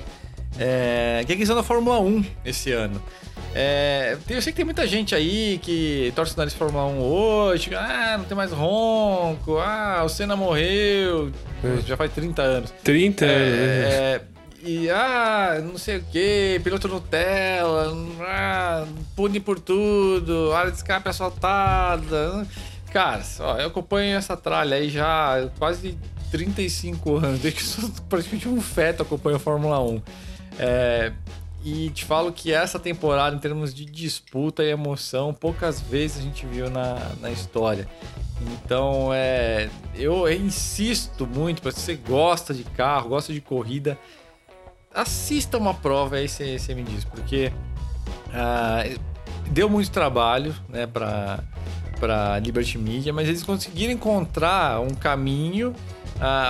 S1: é, que é a questão da Fórmula 1 esse ano. É, eu sei que tem muita gente aí que torce o nariz Fórmula 1 hoje, ah, não tem mais ronco, ah, o Senna morreu, já faz 30 anos.
S3: 30 anos, né?
S1: É, e ah, não sei o que, piloto Nutella, ah, pune por tudo, área de escape asfaltada. Cara, ó, eu acompanho essa tralha aí já quase 35 anos, desde que sou praticamente um feto acompanho a Fórmula 1. É, e te falo que essa temporada, em termos de disputa e emoção, poucas vezes a gente viu na, na história. Então, é, eu insisto muito, se você gosta de carro, gosta de corrida, assista uma prova aí você me diz, porque ah, deu muito trabalho né, para para Liberty Media, mas eles conseguiram encontrar um caminho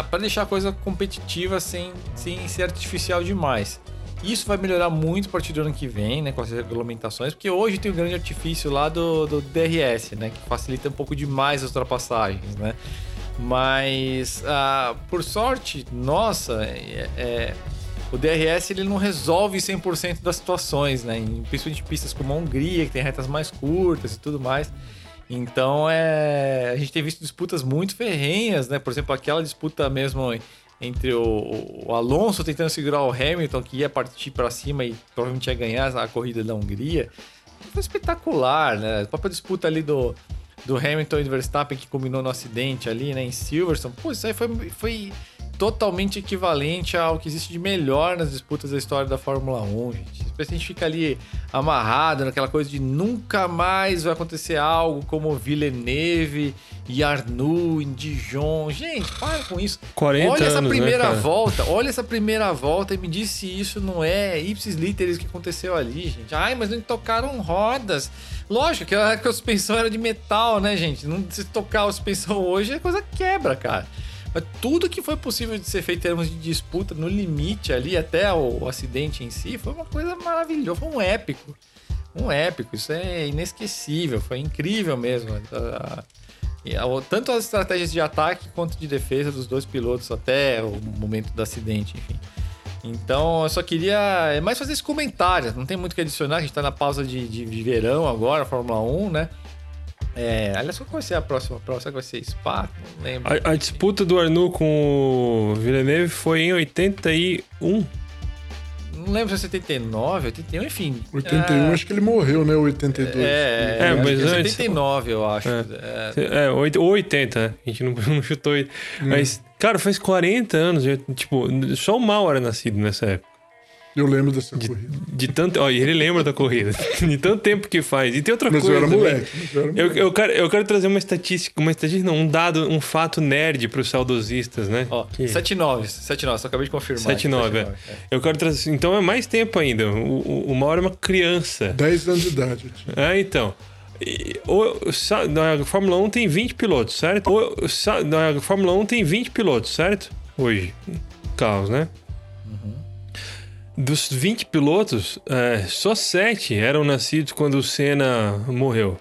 S1: para deixar a coisa competitiva sem, sem ser artificial demais. Isso vai melhorar muito a partir do ano que vem, né, com as regulamentações, porque hoje tem o grande artifício lá do, do DRS, né, que facilita um pouco demais as ultrapassagens, né. Mas, ah, por sorte, nossa, é, é- o DRS ele não resolve 100% das situações, né? Principalmente pistas como a Hungria, que tem retas mais curtas e tudo mais. Então, é, a gente tem visto disputas muito ferrenhas, né? Por exemplo, aquela disputa mesmo entre o, o Alonso tentando segurar o Hamilton, que ia partir para cima e provavelmente ia ganhar a corrida da Hungria. Foi espetacular, né? A própria disputa ali do, do Hamilton e do Verstappen que culminou no acidente ali, né? Em Silverstone. Pô, isso aí foi, foi totalmente equivalente ao que existe de melhor nas disputas da história da Fórmula 1, gente. A gente fica ali amarrado naquela coisa de nunca mais vai acontecer algo como Villeneuve e Arnoux em Dijon. Gente, para com isso.
S3: 40
S1: olha essa
S3: anos, né,
S1: primeira
S3: cara?
S1: volta, olha essa primeira volta e me diz se isso não é ipsis literis que aconteceu ali, gente. Ai, mas não tocaram rodas. Lógico que a, que a suspensão era de metal, né, gente? Não, se tocar a suspensão hoje, a coisa quebra, cara. Mas tudo que foi possível de ser feito em termos de disputa, no limite ali, até o, o acidente em si, foi uma coisa maravilhosa, foi um épico. Um épico, isso é inesquecível, foi incrível mesmo. Tanto as estratégias de ataque quanto de defesa dos dois pilotos até o momento do acidente, enfim. Então, eu só queria é mais fazer esse comentário. Não tem muito o que adicionar, a gente tá na pausa de, de, de verão agora, Fórmula 1, né? É, aliás, qual vai ser a próxima prova? Será que vai ser Spa? Não lembro.
S3: A, a disputa do Arnoux com o Villeneuve foi em 81.
S1: Não não lembro se é 79, 81, enfim.
S2: 81,
S1: é...
S2: acho que ele morreu, né? 82.
S1: É,
S3: É,
S1: é,
S3: mas antes-
S1: 79, eu acho. É.
S3: É, oit- ou 80, né? A gente não, não chutou. oit- Mas, cara, faz 40 anos. eu- tipo, só o Mal era nascido nessa época.
S2: Eu lembro dessa corrida.
S3: De tanto. Ó, e ele lembra da corrida. De tanto tempo que faz. E tem outra
S2: Mas eu
S3: coisa.
S2: era
S3: também.
S2: moleque. mas eu era
S3: Eu,
S2: moleque.
S3: eu, quero, eu quero trazer uma estatística, uma estatística, não, um dado, um fato nerd para os saudosistas, né?
S1: Ó,
S3: Que-
S1: 79, 79, só acabei de confirmar.
S3: 79, é.
S1: 79,
S3: Eu quero trazer. Então é mais tempo ainda. O, o, o Mauro é uma criança.
S2: 10 anos de idade. eu.
S3: É, então. O, na Fórmula 1 tem 20 pilotos, certo? O, na Fórmula 1 tem 20 pilotos, certo? Hoje. Carros, né? Dos 20 pilotos, é, só 7 eram nascidos quando o Senna morreu.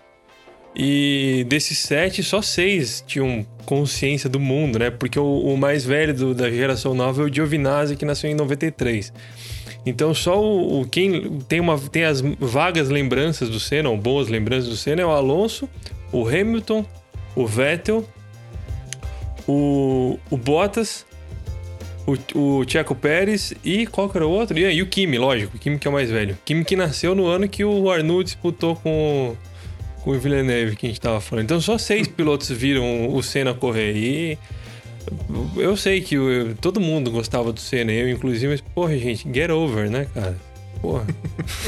S3: E desses 7, só 6 tinham consciência do mundo, né? Porque o, o mais velho do- da geração nova é o Giovinazzi, que nasceu em 93. Então só o, o- quem tem, uma, tem as vagas lembranças do Senna, ou boas lembranças do Senna, é o Alonso, o Hamilton, o Vettel, o, o Bottas, o, o Checo Pérez e qual que era o outro? E, e o Kimi, lógico, o Kimi que é o mais velho. Kimi que nasceu no ano que o Arnoux disputou com, com o Villeneuve, que a gente tava falando. Então só seis pilotos viram o Senna correr e... Eu sei que eu- todo mundo gostava do Senna, eu inclusive, mas, porra, gente, get over, né, cara? Porra.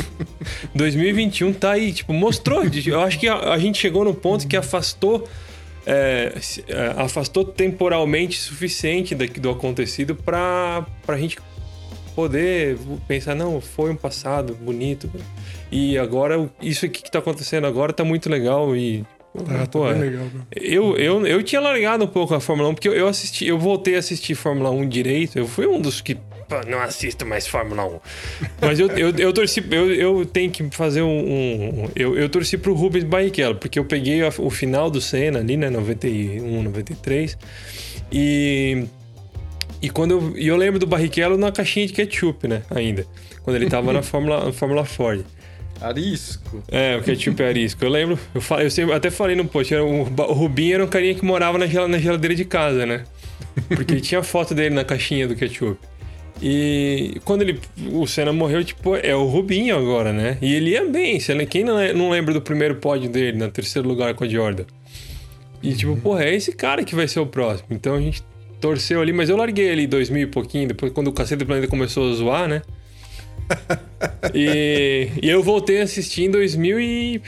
S3: 2021 tá aí, tipo, mostrou. Eu acho que a, a gente chegou no ponto que afastou. É, é, afastou temporalmente suficiente do acontecido pra, pra gente poder pensar, não, foi um passado bonito. E agora, isso aqui que tá acontecendo agora tá muito legal e.
S2: Tá,
S3: pô,
S2: tá legal, meu.
S3: eu, eu, eu tinha largado um pouco a Fórmula 1, porque eu, assisti, eu voltei a assistir Fórmula 1 direito. Eu fui um dos que não assisto mais Fórmula 1. Mas eu, eu, eu torci, eu, eu tenho que fazer um. um- eu, eu torci pro Rubens Barrichello, porque eu peguei a- o final do Senna ali, né? 91, 93. E. E quando eu, e eu lembro do Barrichello na caixinha de ketchup, né? Ainda. Quando ele tava na Fórmula, na Fórmula Ford.
S1: Arisco.
S3: É, o ketchup é arisco. Eu lembro, eu, fa- eu sempre, até falei no post, era um- o Rubinho era um carinha que morava na, gel- na geladeira de casa, né? Porque tinha foto dele na caixinha do ketchup. E quando ele, o Senna morreu, tipo, é o Rubinho agora, né? E ele ia bem. lembra- Quem não, lembra do primeiro pódio dele, no terceiro lugar com a Jordan? E tipo, porra, é esse cara que vai ser o próximo. Então a gente torceu ali, mas eu larguei ali em 2000 e pouquinho, depois quando o Cacete do Planeta começou a zoar, né? E, e eu voltei a assistir em 2000 e...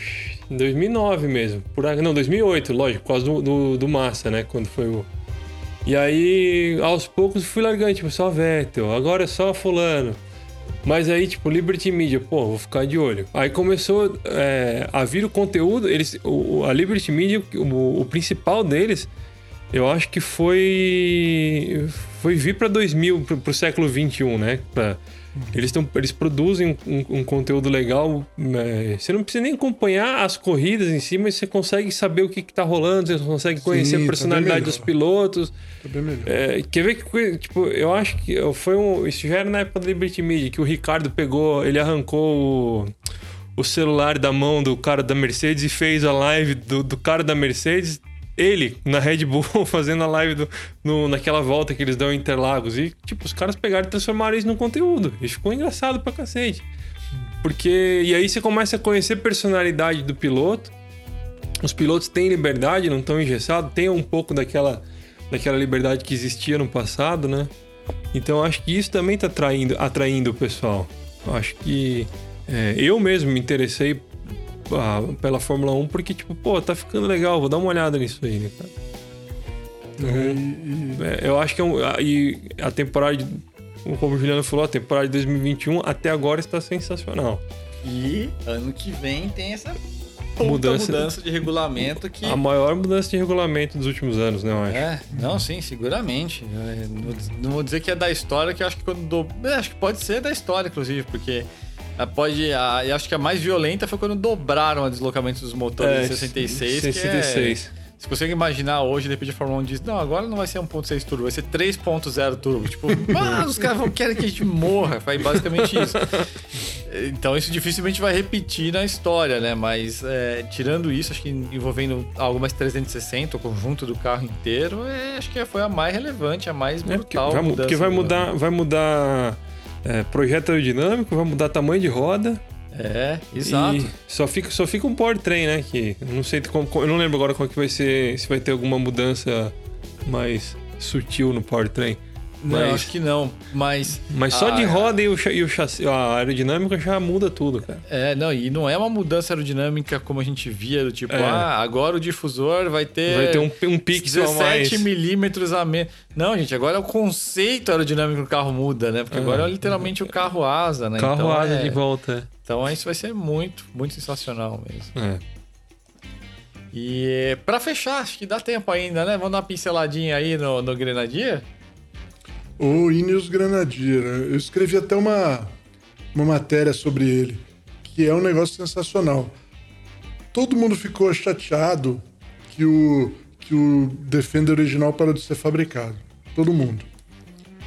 S3: 2009 mesmo. Por, não, 2008, lógico, por causa do, do, do Massa, né? Quando foi o. E aí, aos poucos, fui largando, tipo, só Vettel, agora é só Fulano. Mas aí, tipo, Liberty Media, pô, vou ficar de olho. Aí começou é, a vir o conteúdo, eles, o, o- a Liberty Media, o, o principal deles, eu acho que foi foi vir para 2000, pro, pro século 21, né? Pra, eles, tão, eles produzem um, um conteúdo legal. é, você não precisa nem acompanhar as corridas em si, mas você consegue saber o que, que tá rolando, você consegue conhecer
S2: tá
S3: a
S2: bem
S3: personalidade
S2: melhor.
S3: dos pilotos.
S2: Tá bem melhor.
S3: É, quer ver que tipo, eu acho que foi um. Isso já era na época da Liberty Media, que o Ricardo pegou, ele arrancou o, o celular da mão do cara da Mercedes e fez a live do, do cara da Mercedes. Ele, na Red Bull, fazendo a live do, no, naquela volta que eles dão em Interlagos. E, tipo, os caras pegaram e transformaram isso num conteúdo. Isso ficou engraçado pra cacete. Porque. E aí você começa a conhecer a personalidade do piloto. Os pilotos têm liberdade, não estão engessados, tem um pouco daquela, daquela liberdade que existia no passado, né? Então acho que isso também está atraindo, atraindo o pessoal. Acho que é, eu mesmo me interessei pela Fórmula 1 porque, tipo, pô, tá ficando legal, vou dar uma olhada nisso aí, né, cara?
S2: E-
S3: É, eu acho que é um, a- e a temporada, de- como o Juliano falou, a temporada de 2021 até agora está sensacional.
S1: E ano que vem tem essa
S3: Mudança-
S1: mudança, de regulamento que.
S3: A maior mudança de regulamento dos últimos anos, né, eu acho.
S1: É, não, sim, seguramente. É, não vou- dizer que é da história, que eu acho que quando. Do... é, Acho que pode ser da história, inclusive, porque. Pode, a, eu acho que a mais violenta foi quando dobraram o deslocamento dos motores
S3: É,
S1: de 66.
S3: 66.
S1: Que é, se você imaginar hoje, de repente a Fórmula 1 diz: Não, agora não vai ser 1.6 turbo, vai ser 3.0 turbo. Tipo, ah, os caras vão querer que a gente morra. Foi basicamente isso. Então isso dificilmente vai repetir na história, né? Mas é, tirando isso, acho que envolvendo algo mais 360, o conjunto do carro inteiro, é, acho que foi a mais relevante, a mais
S3: É, porque
S1: brutal.
S3: vai,
S1: mudança
S3: porque vai mudar, vai mudar é, projeto aerodinâmico, vai mudar tamanho de roda.
S1: É, exato.
S3: E só fica, só fica um powertrain, né? Que não sei como, eu não lembro agora como é que vai ser, se vai ter alguma mudança mais sutil no powertrain.
S1: Não,
S3: Mas-
S1: acho que não. Mas.
S3: Mas só
S1: a-
S3: de roda e o, e o chassi, a aerodinâmica já muda tudo, cara.
S1: É, não, e não é uma mudança aerodinâmica como a gente via, do tipo,
S3: É.
S1: ah, agora o difusor vai ter.
S3: Vai ter um, um pixel a mais.
S1: 17 milímetros a menos. Não, gente, agora o conceito aerodinâmico do carro muda, né? Porque
S3: É.
S1: agora é literalmente o carro asa, né?
S3: Carro
S1: então,
S3: asa
S1: é...
S3: de volta.
S1: Então isso vai ser muito, muito sensacional mesmo.
S3: É.
S1: E pra fechar, acho que dá tempo ainda, né? Vamos dar uma pinceladinha aí no, no Grenadier?
S2: O Ineos Grenadier. né? Eu escrevi até uma, uma matéria sobre ele, que é um negócio sensacional. Todo mundo ficou chateado que o, que o Defender original parou de ser fabricado. Todo mundo.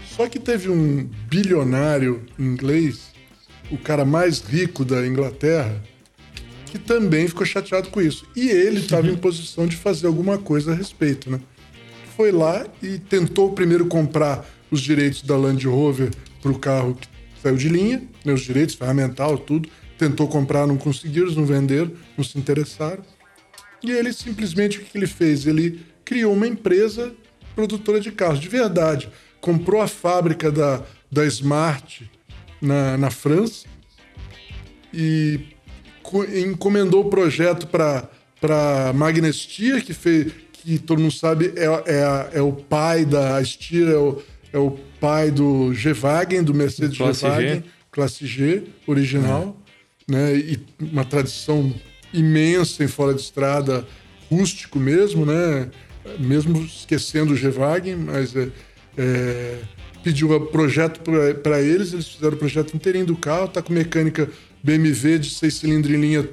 S2: Só que teve um bilionário inglês, o cara mais rico da Inglaterra, que também ficou chateado com isso. E ele estava em posição de fazer alguma coisa a respeito, né? Foi lá e tentou primeiro comprar os direitos da Land Rover para o carro que saiu de linha, né, os direitos, ferramental, tudo. Tentou comprar, não conseguiram, não venderam, não se interessaram. E ele simplesmente o que ele fez? Ele criou uma empresa produtora de carros, de verdade. Comprou a fábrica da, da Smart na, na França e co- encomendou o projeto para Magnus Stier, que fez, que todo mundo sabe é, é, é o pai da Stier, é o, é o pai do G-Wagen, do Mercedes
S3: Classe
S2: G-Wagen,
S3: G.
S2: classe G, original, né? E uma tradição imensa em fora de estrada, rústico mesmo, né? Mesmo esquecendo o G-Wagen, mas é, é, pediu o projeto para eles, eles fizeram o projeto inteirinho do carro, tá com mecânica BMW de seis cilindros em linha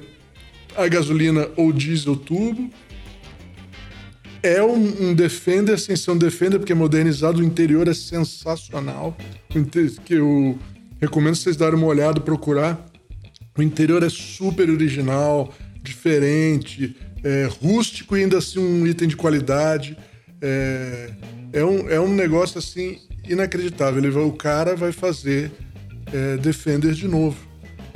S2: a gasolina ou diesel turbo. É um, um Defender sem ser um Defender, porque é modernizado, o interior é sensacional. Que eu recomendo vocês darem uma olhada, procurar. O interior é super original, diferente, é, rústico e ainda assim um item de qualidade. É, é, um, é um negócio assim inacreditável. Ele o cara vai fazer é, Defender de novo.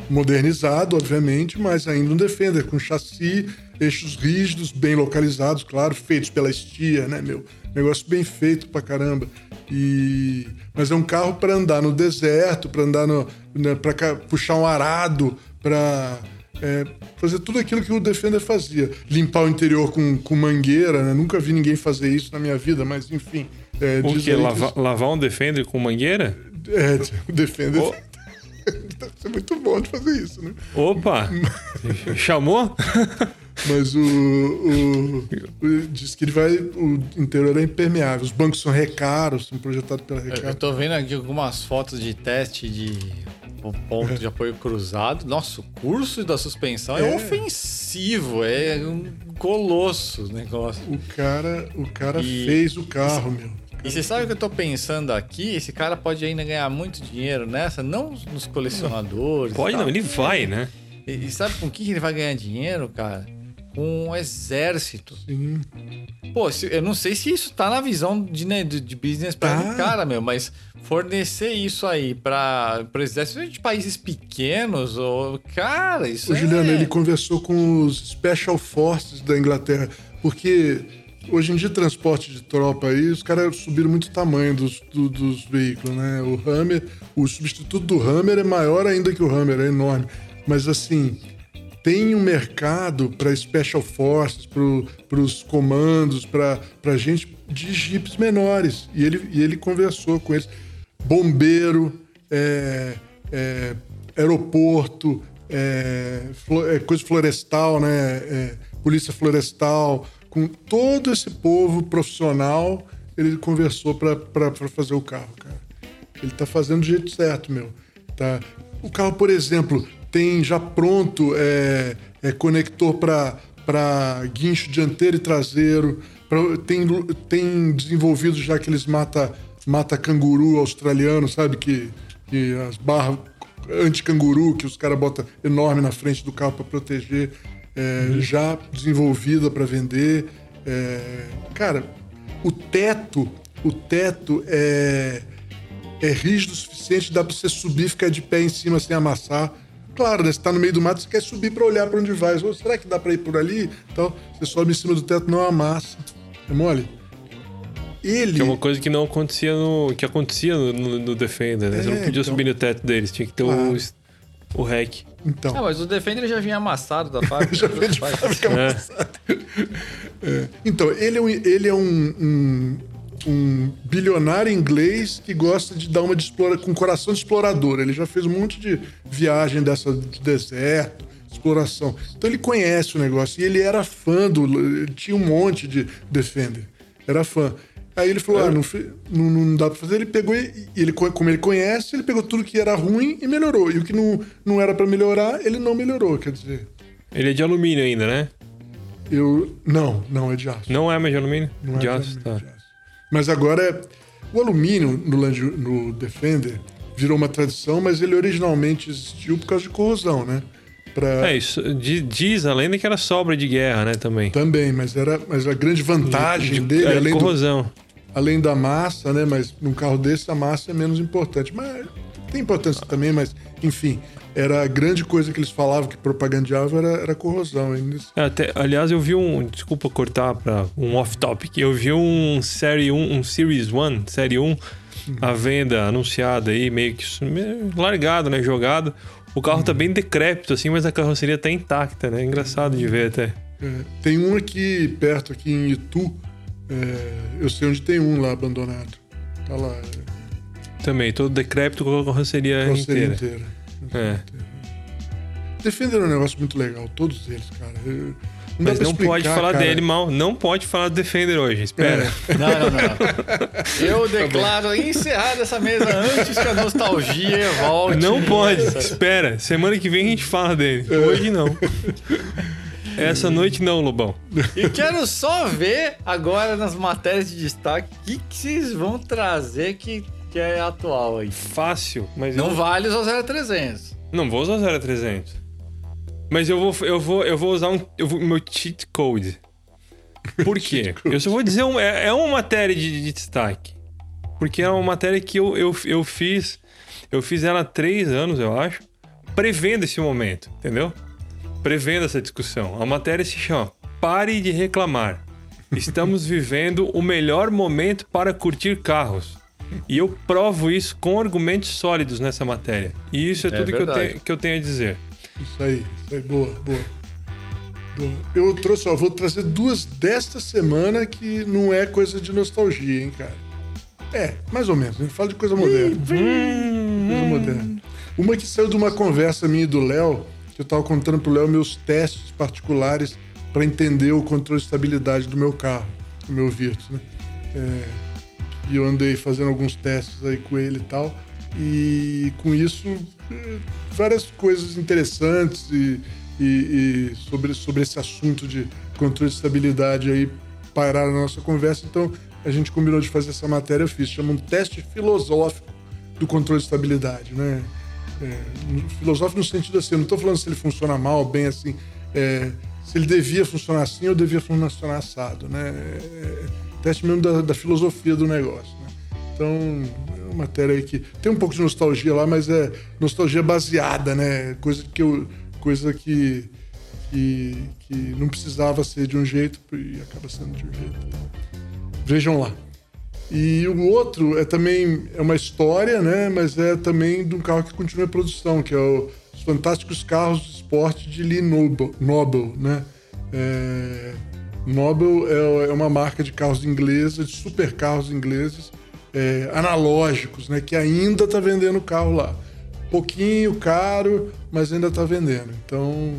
S2: Modernizado, obviamente, mas ainda um Defender, com chassi, eixos rígidos, bem localizados, claro, feitos pela Estia, né, meu? Negócio bem feito pra caramba. E... Mas é um carro para andar no deserto, para andar no. Né, para puxar um arado, para fazer tudo aquilo que o Defender fazia. Limpar o interior com, com mangueira, né? Nunca vi ninguém fazer isso na minha vida, mas enfim. É,
S3: O que?
S2: aí que
S3: Lavar, lavar um Defender com mangueira?
S2: é, o Defender.
S3: Oh.
S2: Deve ser muito bom de fazer isso, né?
S3: Opa! Chamou?
S2: Mas o, o, o- Diz que ele vai. O interior é impermeável. Os bancos são recaros, são projetados pela
S1: Eu, eu
S2: Recaro.
S1: tô vendo aqui algumas fotos de teste de ponto de apoio cruzado. Nossa, o curso da suspensão é,
S2: É.
S1: ofensivo, é um colosso o negócio.
S2: O cara, o cara
S1: E-
S2: fez o carro, meu.
S1: E você sabe o que eu tô pensando aqui? Esse cara pode ainda ganhar muito dinheiro nessa, não nos colecionadores.
S3: Pode não, ele vai, né?
S1: E, e sabe com que ele vai ganhar dinheiro, cara? Com um exército.
S2: Sim.
S1: Pô, eu não sei se isso tá na visão de, né, de, business para
S2: Tá.
S1: cara, meu, mas fornecer isso aí para exército de países pequenos, ou, cara, isso
S2: O
S1: é...
S2: Juliano, ele conversou com os Special Forces da Inglaterra, porque hoje em dia, transporte de tropa aí, os caras subiram muito o tamanho dos, do- dos veículos, né? O Hammer, o substituto do Hammer é maior ainda que o Hammer, é enorme. Mas assim, tem um mercado para Special Forces, para os comandos, para gente de jipes menores. E ele, e ele conversou com eles. Bombeiro, é, é, aeroporto, é, é, coisa florestal, né? É, polícia florestal, com todo esse povo profissional, ele conversou para fazer o carro, cara. Ele tá fazendo do jeito certo, meu. Tá. O carro, por exemplo, tem já pronto é, é conector para guincho dianteiro e traseiro. pra- tem, tem desenvolvido já aqueles mata, mata canguru australiano, sabe? Que, que as barras anti-canguru que os caras botam enorme na frente do carro para proteger. é, Já desenvolvida para vender. É, cara, o teto, o teto é é rígido o suficiente, dá pra você subir, ficar de pé em cima sem amassar. Claro, né? Você tá no meio do mato, você quer subir pra olhar pra onde vai. Ou, será que dá pra ir por ali? Então, você sobe em cima do teto, não amassa. É mole? Ele.
S3: Que é uma coisa que não acontecia no. que acontecia no, no, no Defender, né? Você
S2: É,
S3: não podia
S2: então.
S3: subir no teto deles, tinha que ter
S2: Claro.
S3: o, o hack.
S2: Então.
S1: Ah, mas o Defender já vinha amassado da fábrica.
S2: Já veio de fábrica
S3: É.
S2: amassada. É. Então, ele é, um, ele é um, um, um bilionário inglês que gosta de dar uma de explora, com coração de explorador. Ele já fez um monte de viagem dessa de deserto, exploração. Então ele conhece o negócio. E ele era fã do. Tinha um monte de Defender. Era fã. Aí ele falou: ah, não, não, não dá pra fazer. Ele pegou e ele, co- como ele conhece, ele pegou tudo que era ruim e melhorou. E o que não, não era pra melhorar, ele não melhorou. Quer dizer,
S3: Ele é de alumínio ainda, né?
S2: eu. Não, não é de aço.
S3: Não é mais de alumínio?
S2: Não é
S3: de aço,
S2: alumínio,
S3: tá.
S2: de aço. Mas agora. O alumínio no, Land, no Defender virou uma tradição, mas ele originalmente existiu por causa de corrosão, né? Pra,
S3: É, isso di- diz a lenda que era sobra de guerra, né, também.
S2: Também, mas era mas a grande vantagem
S3: De-
S2: dele,
S3: é,
S2: além, do-
S3: corrosão.
S2: além da massa, né? Mas num carro desse a massa é menos importante. Mas tem importância também, mas enfim, era a grande coisa que eles falavam que propagandeavam era, era corrosão. E nesse-
S3: É, até- aliás, eu vi um. Desculpa cortar para um off-topic. Eu vi um Série 1, um Series 1, Série 1, à venda, anunciada aí, meio que largado, né? Jogado. O carro tá bem decrépito, assim, mas a carroceria tá intacta, né? Engraçado de ver até.
S2: é, tem um aqui perto, aqui em Itu. é, eu sei onde tem um lá abandonado. Tá lá. é,
S3: Também, todo decrépito com a carroceria,
S2: Carroceria
S3: inteira.
S2: inteira.
S3: É.
S2: Defender é um negócio muito legal, todos eles, cara. Eu- não
S3: Mas não pode
S2: explicar,
S3: falar
S2: cara.
S3: dele mal. Não pode falar do Defender hoje. Espera.
S1: Não, não, não. Eu declaro encerrada essa mesa antes que a nostalgia volte.
S3: Não pode. Espera. Semana que vem a gente fala dele.
S2: É.
S3: Hoje não. Essa noite não, Lobão.
S1: E quero só ver agora nas matérias de destaque o que, que vocês vão trazer que, que é atual aí.
S3: Fácil, mas
S1: Não
S3: eu
S1: vale os 0300.
S3: não vou usar 0300. Mas eu vou, eu vou, eu vou usar um, eu vou- meu cheat code. Por quê? eu só vou dizer, um, é, é uma matéria de, de destaque. Porque é uma matéria que eu, eu, eu fiz, eu fiz ela há três anos, eu acho, prevendo esse momento, entendeu? Prevendo essa discussão. A matéria se chama Pare de reclamar. Estamos vivendo o melhor momento para curtir carros. E eu provo isso com argumentos sólidos nessa matéria. E isso é,
S1: É
S3: tudo que eu, que eu tenho a dizer.
S2: Isso aí, isso aí, boa, boa. Boa. Eu trouxe, ó, vou trazer duas desta semana que não é coisa de nostalgia, hein, cara. É, mais ou menos. A gente fala de coisa moderna. Coisa moderna. Uma que saiu de uma conversa minha e do Léo, que eu tava contando pro Léo meus testes particulares para entender o controle de estabilidade do meu carro, do meu Virtus, né? É, e eu andei fazendo alguns testes aí com ele e tal. E com isso, eh, várias coisas interessantes e, e- e sobre, sobre esse assunto de controle de estabilidade aí pairaram na nossa conversa. Então a gente combinou de fazer essa matéria, eu fiz. Chama um teste filosófico do controle de estabilidade, né? É, filosófico no sentido assim, eu não estou falando se ele funciona mal, bem assim, é, se ele devia funcionar assim ou devia funcionar assado, né? É, teste mesmo da, da filosofia do negócio, né? Então, é uma matéria aí que tem um pouco de nostalgia lá, mas é nostalgia baseada, né? Coisa que eu, coisa que, que, que não precisava ser de um jeito e acaba sendo de um jeito. Vejam lá. E o outro é também é uma história, né? Mas é também de um carro que continua em produção, que é o- os fantásticos carros de esporte de Lee Noble, Noble né? É, Noble é, é uma marca de carros inglesa, de super carros ingleses, é, analógicos, né? Que ainda está vendendo carro lá. Pouquinho caro, mas ainda está vendendo. Então,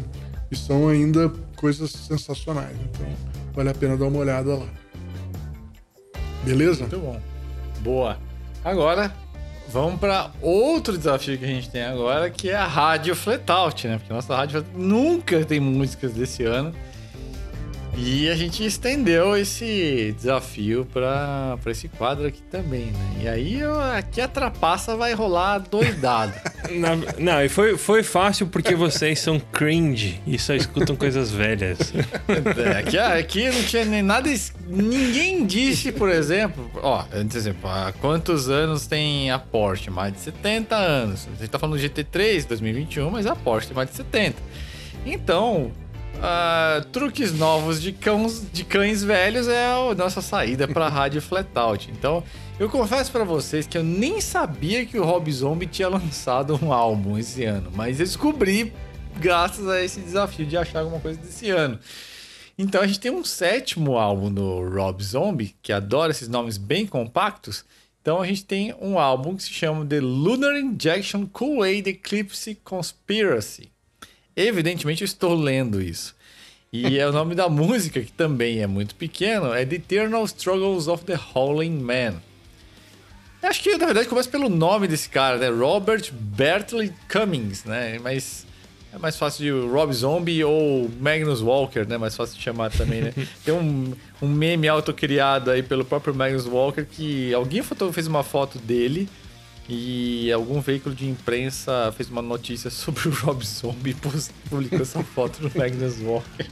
S2: e são ainda coisas sensacionais. Então, vale a pena dar uma olhada lá. Beleza?
S1: Muito bom. Boa. Agora, vamos para outro desafio que a gente tem agora, que é a rádio flatout, né? Porque a nossa rádio nunca tem músicas desse ano. E a gente estendeu esse desafio para esse quadro aqui também, né? E aí eu- aqui a trapaça vai rolar doidado.
S3: Na- não, e foi, foi fácil porque vocês são cringe e só escutam coisas velhas.
S1: É, aqui, aqui não tinha nem nada. Ninguém disse, por exemplo. Ó, por exemplo, há quantos anos tem a Porsche? Mais de 70 anos. A gente tá falando do GT3 2021, mas a Porsche tem mais de 70. Então, ah, truques novos de, cãos, de cães velhos é a nossa saída pra Rádio Flatout. Então, eu confesso pra vocês que eu nem sabia que o Rob Zombie tinha lançado um álbum esse ano, mas eu descobri graças a esse desafio de achar alguma coisa desse ano. Então a gente tem um sétimo álbum do Rob Zombie, que adora esses nomes bem compactos. Então a gente tem um álbum que se chama The Lunar Injection Kool-Aid Eclipse Conspiracy. Evidentemente eu estou lendo isso. E é o nome da música, que também é muito pequeno, é The Eternal Struggles of the Howling Man. Acho que na verdade começa pelo nome desse cara, né? Robert Bertley Cummings, né? Mas é mais fácil de Rob Zombie ou Magnus Walker, né? Mais fácil de chamar também, né? Tem um, um meme autocriado aí pelo próprio Magnus Walker que alguém fez uma foto dele e algum veículo de imprensa fez uma notícia sobre o Rob Zombie e publicou essa foto do Magnus Walker.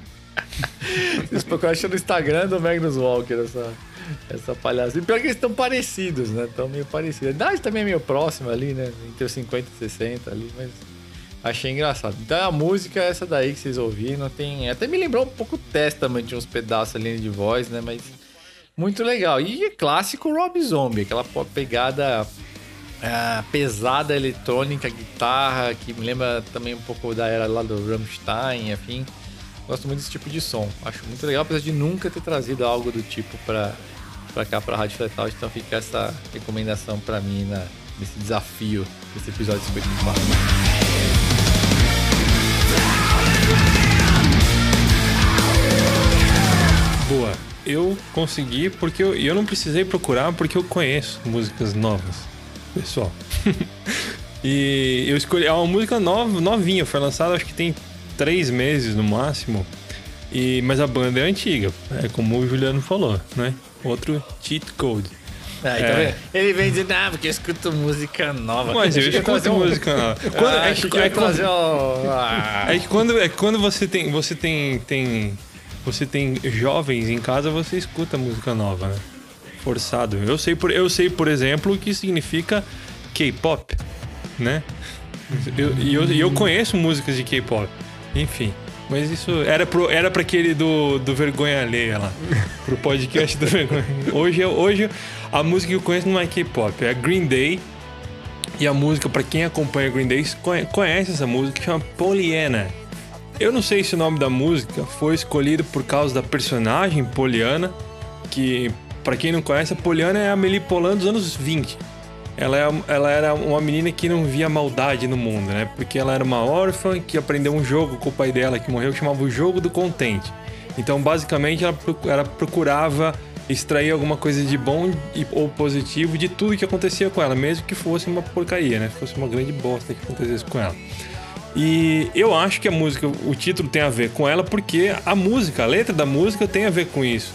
S1: Vocês procuram no Instagram do Magnus Walker essa, essa palhaça. E pior que eles estão parecidos, né? Estão meio parecidos. A idade também é meio próxima ali, né? Entre os 50 e 60 ali, mas achei engraçado. Então a música é essa daí que vocês ouviram. Tem, até me lembrou um pouco Testament, de uns pedaços ali de voz, né? Mas muito legal. E é clássico Rob Zombie, aquela pegada ah, pesada eletrônica, guitarra, que me lembra também um pouco da era lá do Rammstein, enfim. Gosto muito desse tipo de som. Acho muito legal, apesar de nunca ter trazido algo do tipo pra, pra cá, pra Rádio Fletal. Então fica essa recomendação pra mim na, nesse desafio desse episódio 54.
S3: Boa. Eu consegui porque eu, eu não precisei procurar porque eu conheço músicas novas, pessoal. e eu escolhi. É uma música nova, novinha, foi lançada acho que tem três meses no máximo. E, mas a banda é antiga, é como o Juliano falou, né? Outro cheat code.
S1: Aí, tá
S3: É.
S1: vendo? Ele vem dizendo, ah, porque eu escuto música nova.
S3: Mas eu
S1: ia
S3: escuto
S1: trazer um-
S3: música nova. Quando,
S1: Ah,
S3: é, que, é,
S1: trazer um... Ah.
S3: é que quando, é quando você tem. Você tem. tem você tem jovens em casa, você escuta música nova, né? Forçado. Eu sei, por, eu sei, por exemplo, o que significa K-pop, né? Eu- E eu, e eu conheço músicas de K-pop. Enfim. Mas isso era, pro, era pra aquele do, do Vergonha Alheia lá. Pro podcast do Vergonha. Hoje, eu- hoje a música que eu conheço não é K-pop, é Green Day. E a música, pra quem acompanha Green Day, conhe- conhece essa música, que chama Pollyanna. Eu não sei se o nome da música foi escolhido por causa da personagem Poliana, que, pra quem não conhece, a Poliana é a Amelie Poulain dos anos 20. Ela, é, ela era uma menina que não via maldade no mundo, né? Porque ela era uma órfã que aprendeu um jogo com o pai dela que morreu, que chamava o Jogo do Contente. Então, basicamente, ela, ela procurava extrair alguma coisa de bom ou positivo de tudo que acontecia com ela, mesmo que fosse uma porcaria, né? Fosse uma grande bosta que acontecesse com ela. E eu acho que a música, o título tem a ver com ela porque a música, a letra da música tem a ver com isso.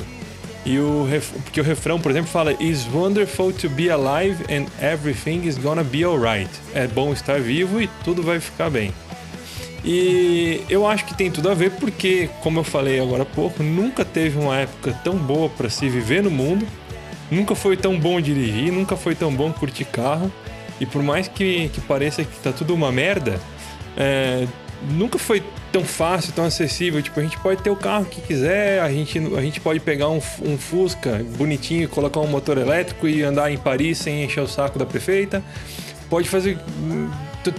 S3: E o porque o refrão, por exemplo, fala It's wonderful to be alive and everything is gonna be alright. É bom estar vivo e tudo vai ficar bem. E eu acho que tem tudo a ver porque, como eu falei agora há pouco, nunca teve uma época tão boa para se viver no mundo. Nunca foi tão bom dirigir, nunca foi tão bom curtir carro. E por mais que, que pareça que tá tudo uma merda, é, nunca foi tão fácil, tão acessível. Tipo, a gente pode ter o carro que quiser, a gente, a gente pode pegar um, um Fusca bonitinho, colocar um motor elétrico e andar em Paris sem encher o saco da prefeita. Pode fazer hum,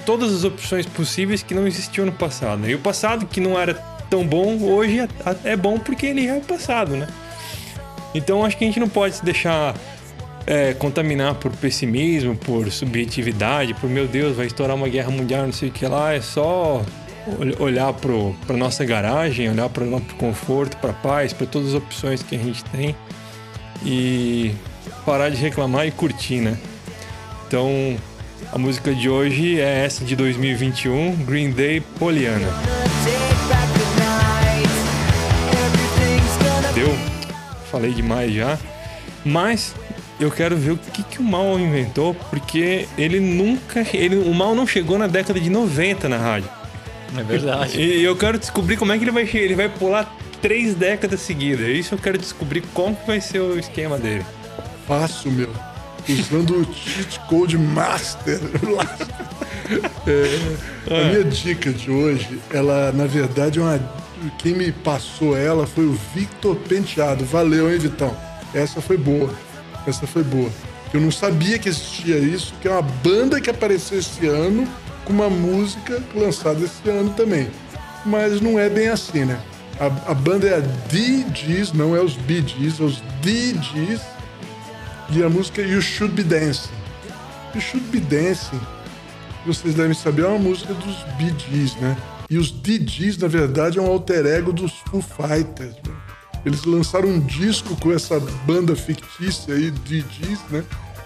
S3: todas as opções possíveis que não existiam no passado. E o passado, que não era tão bom, hoje é- é bom porque ele é o passado, né? Então acho que a gente não pode se deixar é, contaminar por pessimismo, por subjetividade, por meu Deus, vai estourar uma guerra mundial, não sei o que lá. É só olhar para nossa garagem, olhar para o conforto, para paz, para todas as opções que a gente tem e parar de reclamar e curtir, né? Então a música de hoje é essa de 2021, Green Day Poliana. Deu? Falei demais já. Mas eu quero ver o que, que o mal inventou, porque ele nunca. Ele, o mal não chegou na década de 90 na rádio.
S1: É verdade.
S3: E eu quero descobrir como é que ele vai chegar. Ele vai pular três décadas seguidas. Isso eu quero descobrir como que vai ser o esquema dele.
S2: Fácil, meu. Usando o cheat code master. É, a minha dica de hoje, ela na verdade é uma. Quem me passou ela foi o Victor Penteado. Valeu, hein, Vitão? Essa foi boa. Essa foi boa. Eu não sabia que existia isso, que é uma banda que apareceu esse ano com uma música lançada esse ano também. Mas não é bem assim, né? A, a banda é a DGs, não é os BGs, é os DGs. E a música é You Should Be Dancing. You Should Be Dancing, vocês devem saber, é uma música dos BGs, né? E os DGs, na verdade, é um alter ego dos Foo Fighters. Né? Eles lançaram um disco com essa banda fictícia aí, DGs, né?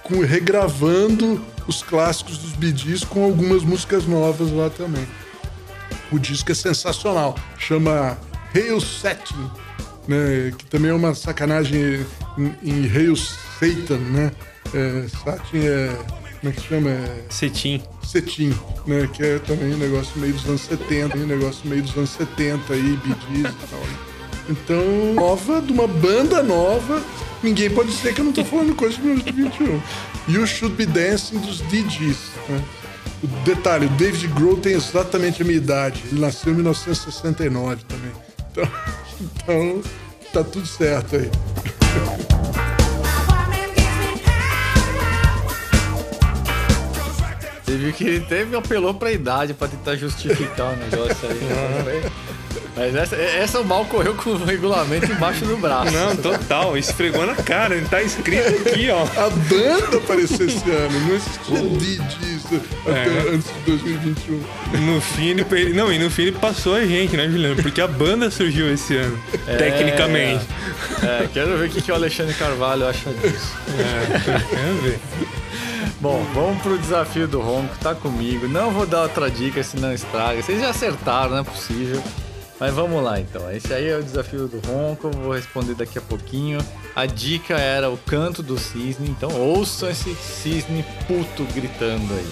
S2: Com, regravando os clássicos dos Gees com algumas músicas novas lá também. O disco é sensacional, chama Hail Setting, né? Que também é uma sacanagem em, em Hail Satan, né? É, Satin é. Como é que chama? É...
S3: Cetim.
S2: Cetim, né? Que é também um negócio meio dos anos 70, um negócio meio dos anos 70 aí, Gees e tal. Né? Então, nova, de uma banda nova. Ninguém pode dizer que eu não tô falando coisa de 2021. You Should Be Dancing dos DJs. Né? O detalhe, o David Grohl tem exatamente a minha idade. Ele nasceu em 1969 também. Então, então tá tudo certo aí.
S1: Você viu que ele teve apelou pra idade pra tentar justificar o negócio aí. Mas essa, essa o mal correu com o regulamento embaixo do braço.
S3: Não, total. Esfregou na cara. Ele tá escrito aqui, ó.
S2: A banda apareceu esse ano. Não existia disso até é. antes de 2021.
S3: No fim, ele, não, e no fim ele passou a gente, né, Juliano? Porque a banda surgiu esse ano, é, tecnicamente.
S1: É, quero ver o que, que o Alexandre Carvalho acha disso. É, quero ver. Bom, vamos pro desafio do Ronco, tá comigo. Não vou dar outra dica, senão estraga. Vocês já acertaram, não é possível. Mas vamos lá então. Esse aí é o desafio do Ronco, vou responder daqui a pouquinho. A dica era o canto do cisne, então ouçam esse cisne puto gritando aí.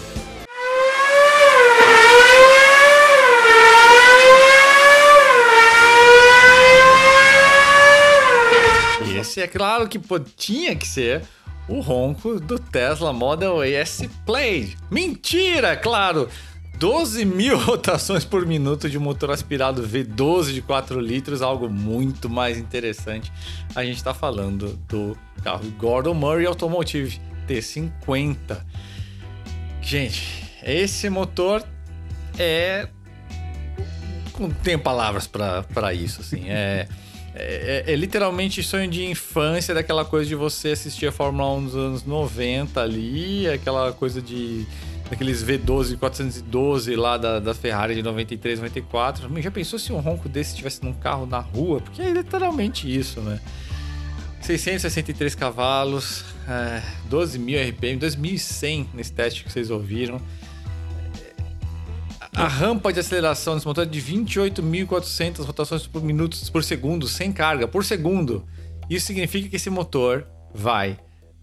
S1: Esse é claro que pô, tinha que ser o ronco do Tesla Model S Plaid. Mentira, claro! 12 mil rotações por minuto de motor aspirado V12 de 4 litros, algo muito mais interessante. A gente está falando do carro Gordon Murray Automotive T50. Gente, esse motor é. Não tenho palavras para isso, assim. É. É, é, é, literalmente sonho de infância, daquela coisa de você assistir a Fórmula 1 nos anos 90 ali, aquela coisa de. Daqueles V12 412 lá da, da Ferrari de 93, 94. Já pensou se um ronco desse estivesse num carro na rua? Porque é literalmente isso, né? 663 cavalos, é, 12 mil RPM, 2100 nesse teste que vocês ouviram. A rampa de aceleração desse motor é de 28.400 rotações por minuto por segundo, sem carga, por segundo. Isso significa que esse motor vai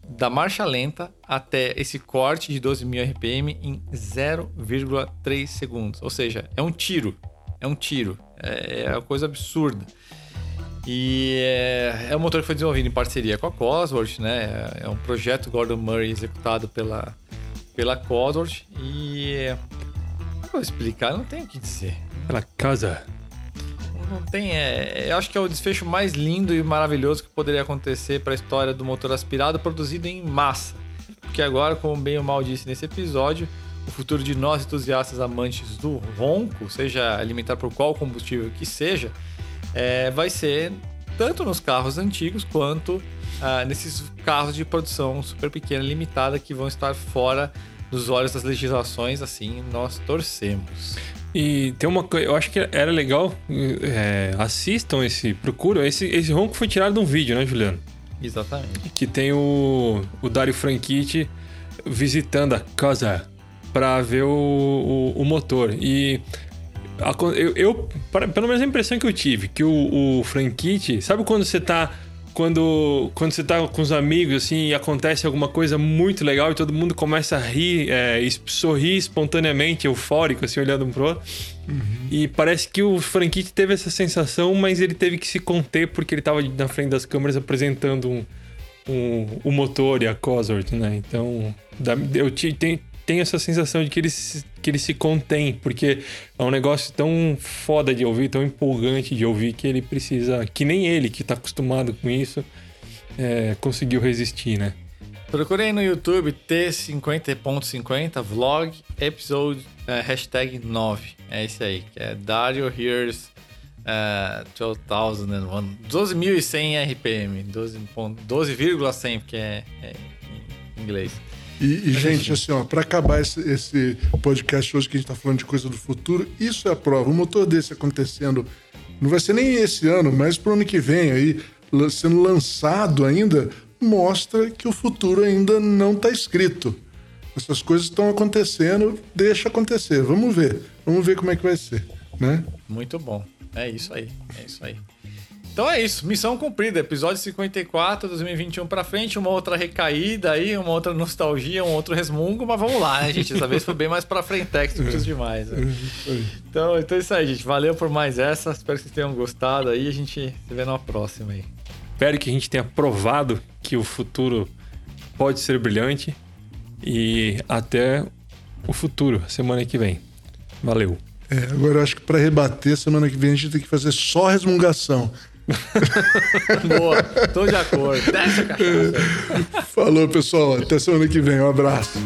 S1: da marcha lenta até esse corte de 12.000 RPM em 0,3 segundos. Ou seja, é um tiro. É um tiro. É, é uma coisa absurda. E é, é um motor que foi desenvolvido em parceria com a Cosworth, né? É um projeto Gordon Murray executado pela, pela Cosworth. E vou explicar, não tem o que dizer.
S3: Pela casa.
S1: Não tem, é, eu acho que é o desfecho mais lindo e maravilhoso que poderia acontecer para a história do motor aspirado produzido em massa. Porque agora, como bem ou mal disse nesse episódio, o futuro de nós entusiastas amantes do ronco, seja alimentar por qual combustível que seja, é, vai ser tanto nos carros antigos quanto ah, nesses carros de produção super pequena limitada que vão estar fora dos olhos das legislações, assim, nós torcemos.
S3: E tem uma coisa, eu acho que era legal, é, assistam esse, procuram, esse, esse ronco foi tirado de um vídeo, né, Juliano?
S1: Exatamente.
S3: Que tem o, o Dario Franchitti visitando a casa para ver o, o, o, motor. E a, eu, eu, pelo menos a impressão que eu tive, que o, o Franchitti, sabe quando você tá quando, quando você tá com os amigos, assim, e acontece alguma coisa muito legal e todo mundo começa a rir, é, sorrir espontaneamente, eufórico, assim, olhando um pro outro. Uhum. E parece que o Franquite teve essa sensação, mas ele teve que se conter porque ele tava na frente das câmeras apresentando um, um, o motor e a Cosworth, né? Então, eu tenho, tenho essa sensação de que ele, que ele se contém, porque é um negócio tão foda de ouvir, tão empolgante de ouvir, que ele precisa, que nem ele, que tá acostumado com isso, é, conseguiu resistir, né?
S1: Procurei no YouTube T50.50 vlog episode uh, hashtag 9. É esse aí, que é Dario Hears uh, 12.100 RPM. 12,100 12, porque é, é em inglês.
S2: E, e gente, assim, ó, para acabar esse, esse, podcast hoje que a gente tá falando de coisa do futuro, isso é a prova. Um motor desse acontecendo, não vai ser nem esse ano, mas pro ano que vem aí, sendo lançado ainda, mostra que o futuro ainda não está escrito. Essas coisas estão acontecendo, deixa acontecer. Vamos ver. Vamos ver como é que vai ser, né?
S1: Muito bom. É isso aí. É isso aí. Então é isso, missão cumprida. Episódio 54, 2021 pra frente, uma outra recaída aí, uma outra nostalgia, um outro resmungo, mas vamos lá, né, gente? Dessa vez foi bem mais pra frente do que os demais. Né? Então, então é isso aí, gente. Valeu por mais essa. Espero que vocês tenham gostado aí. A gente se vê na próxima aí.
S3: Espero que a gente tenha provado que o futuro pode ser brilhante. E até o futuro, semana que vem. Valeu.
S2: É, agora eu acho que para rebater, semana que vem a gente tem que fazer só resmungação.
S1: Boa, tô de acordo. Desce a cachaça.
S2: Falou, pessoal. Até semana que vem. Um abraço.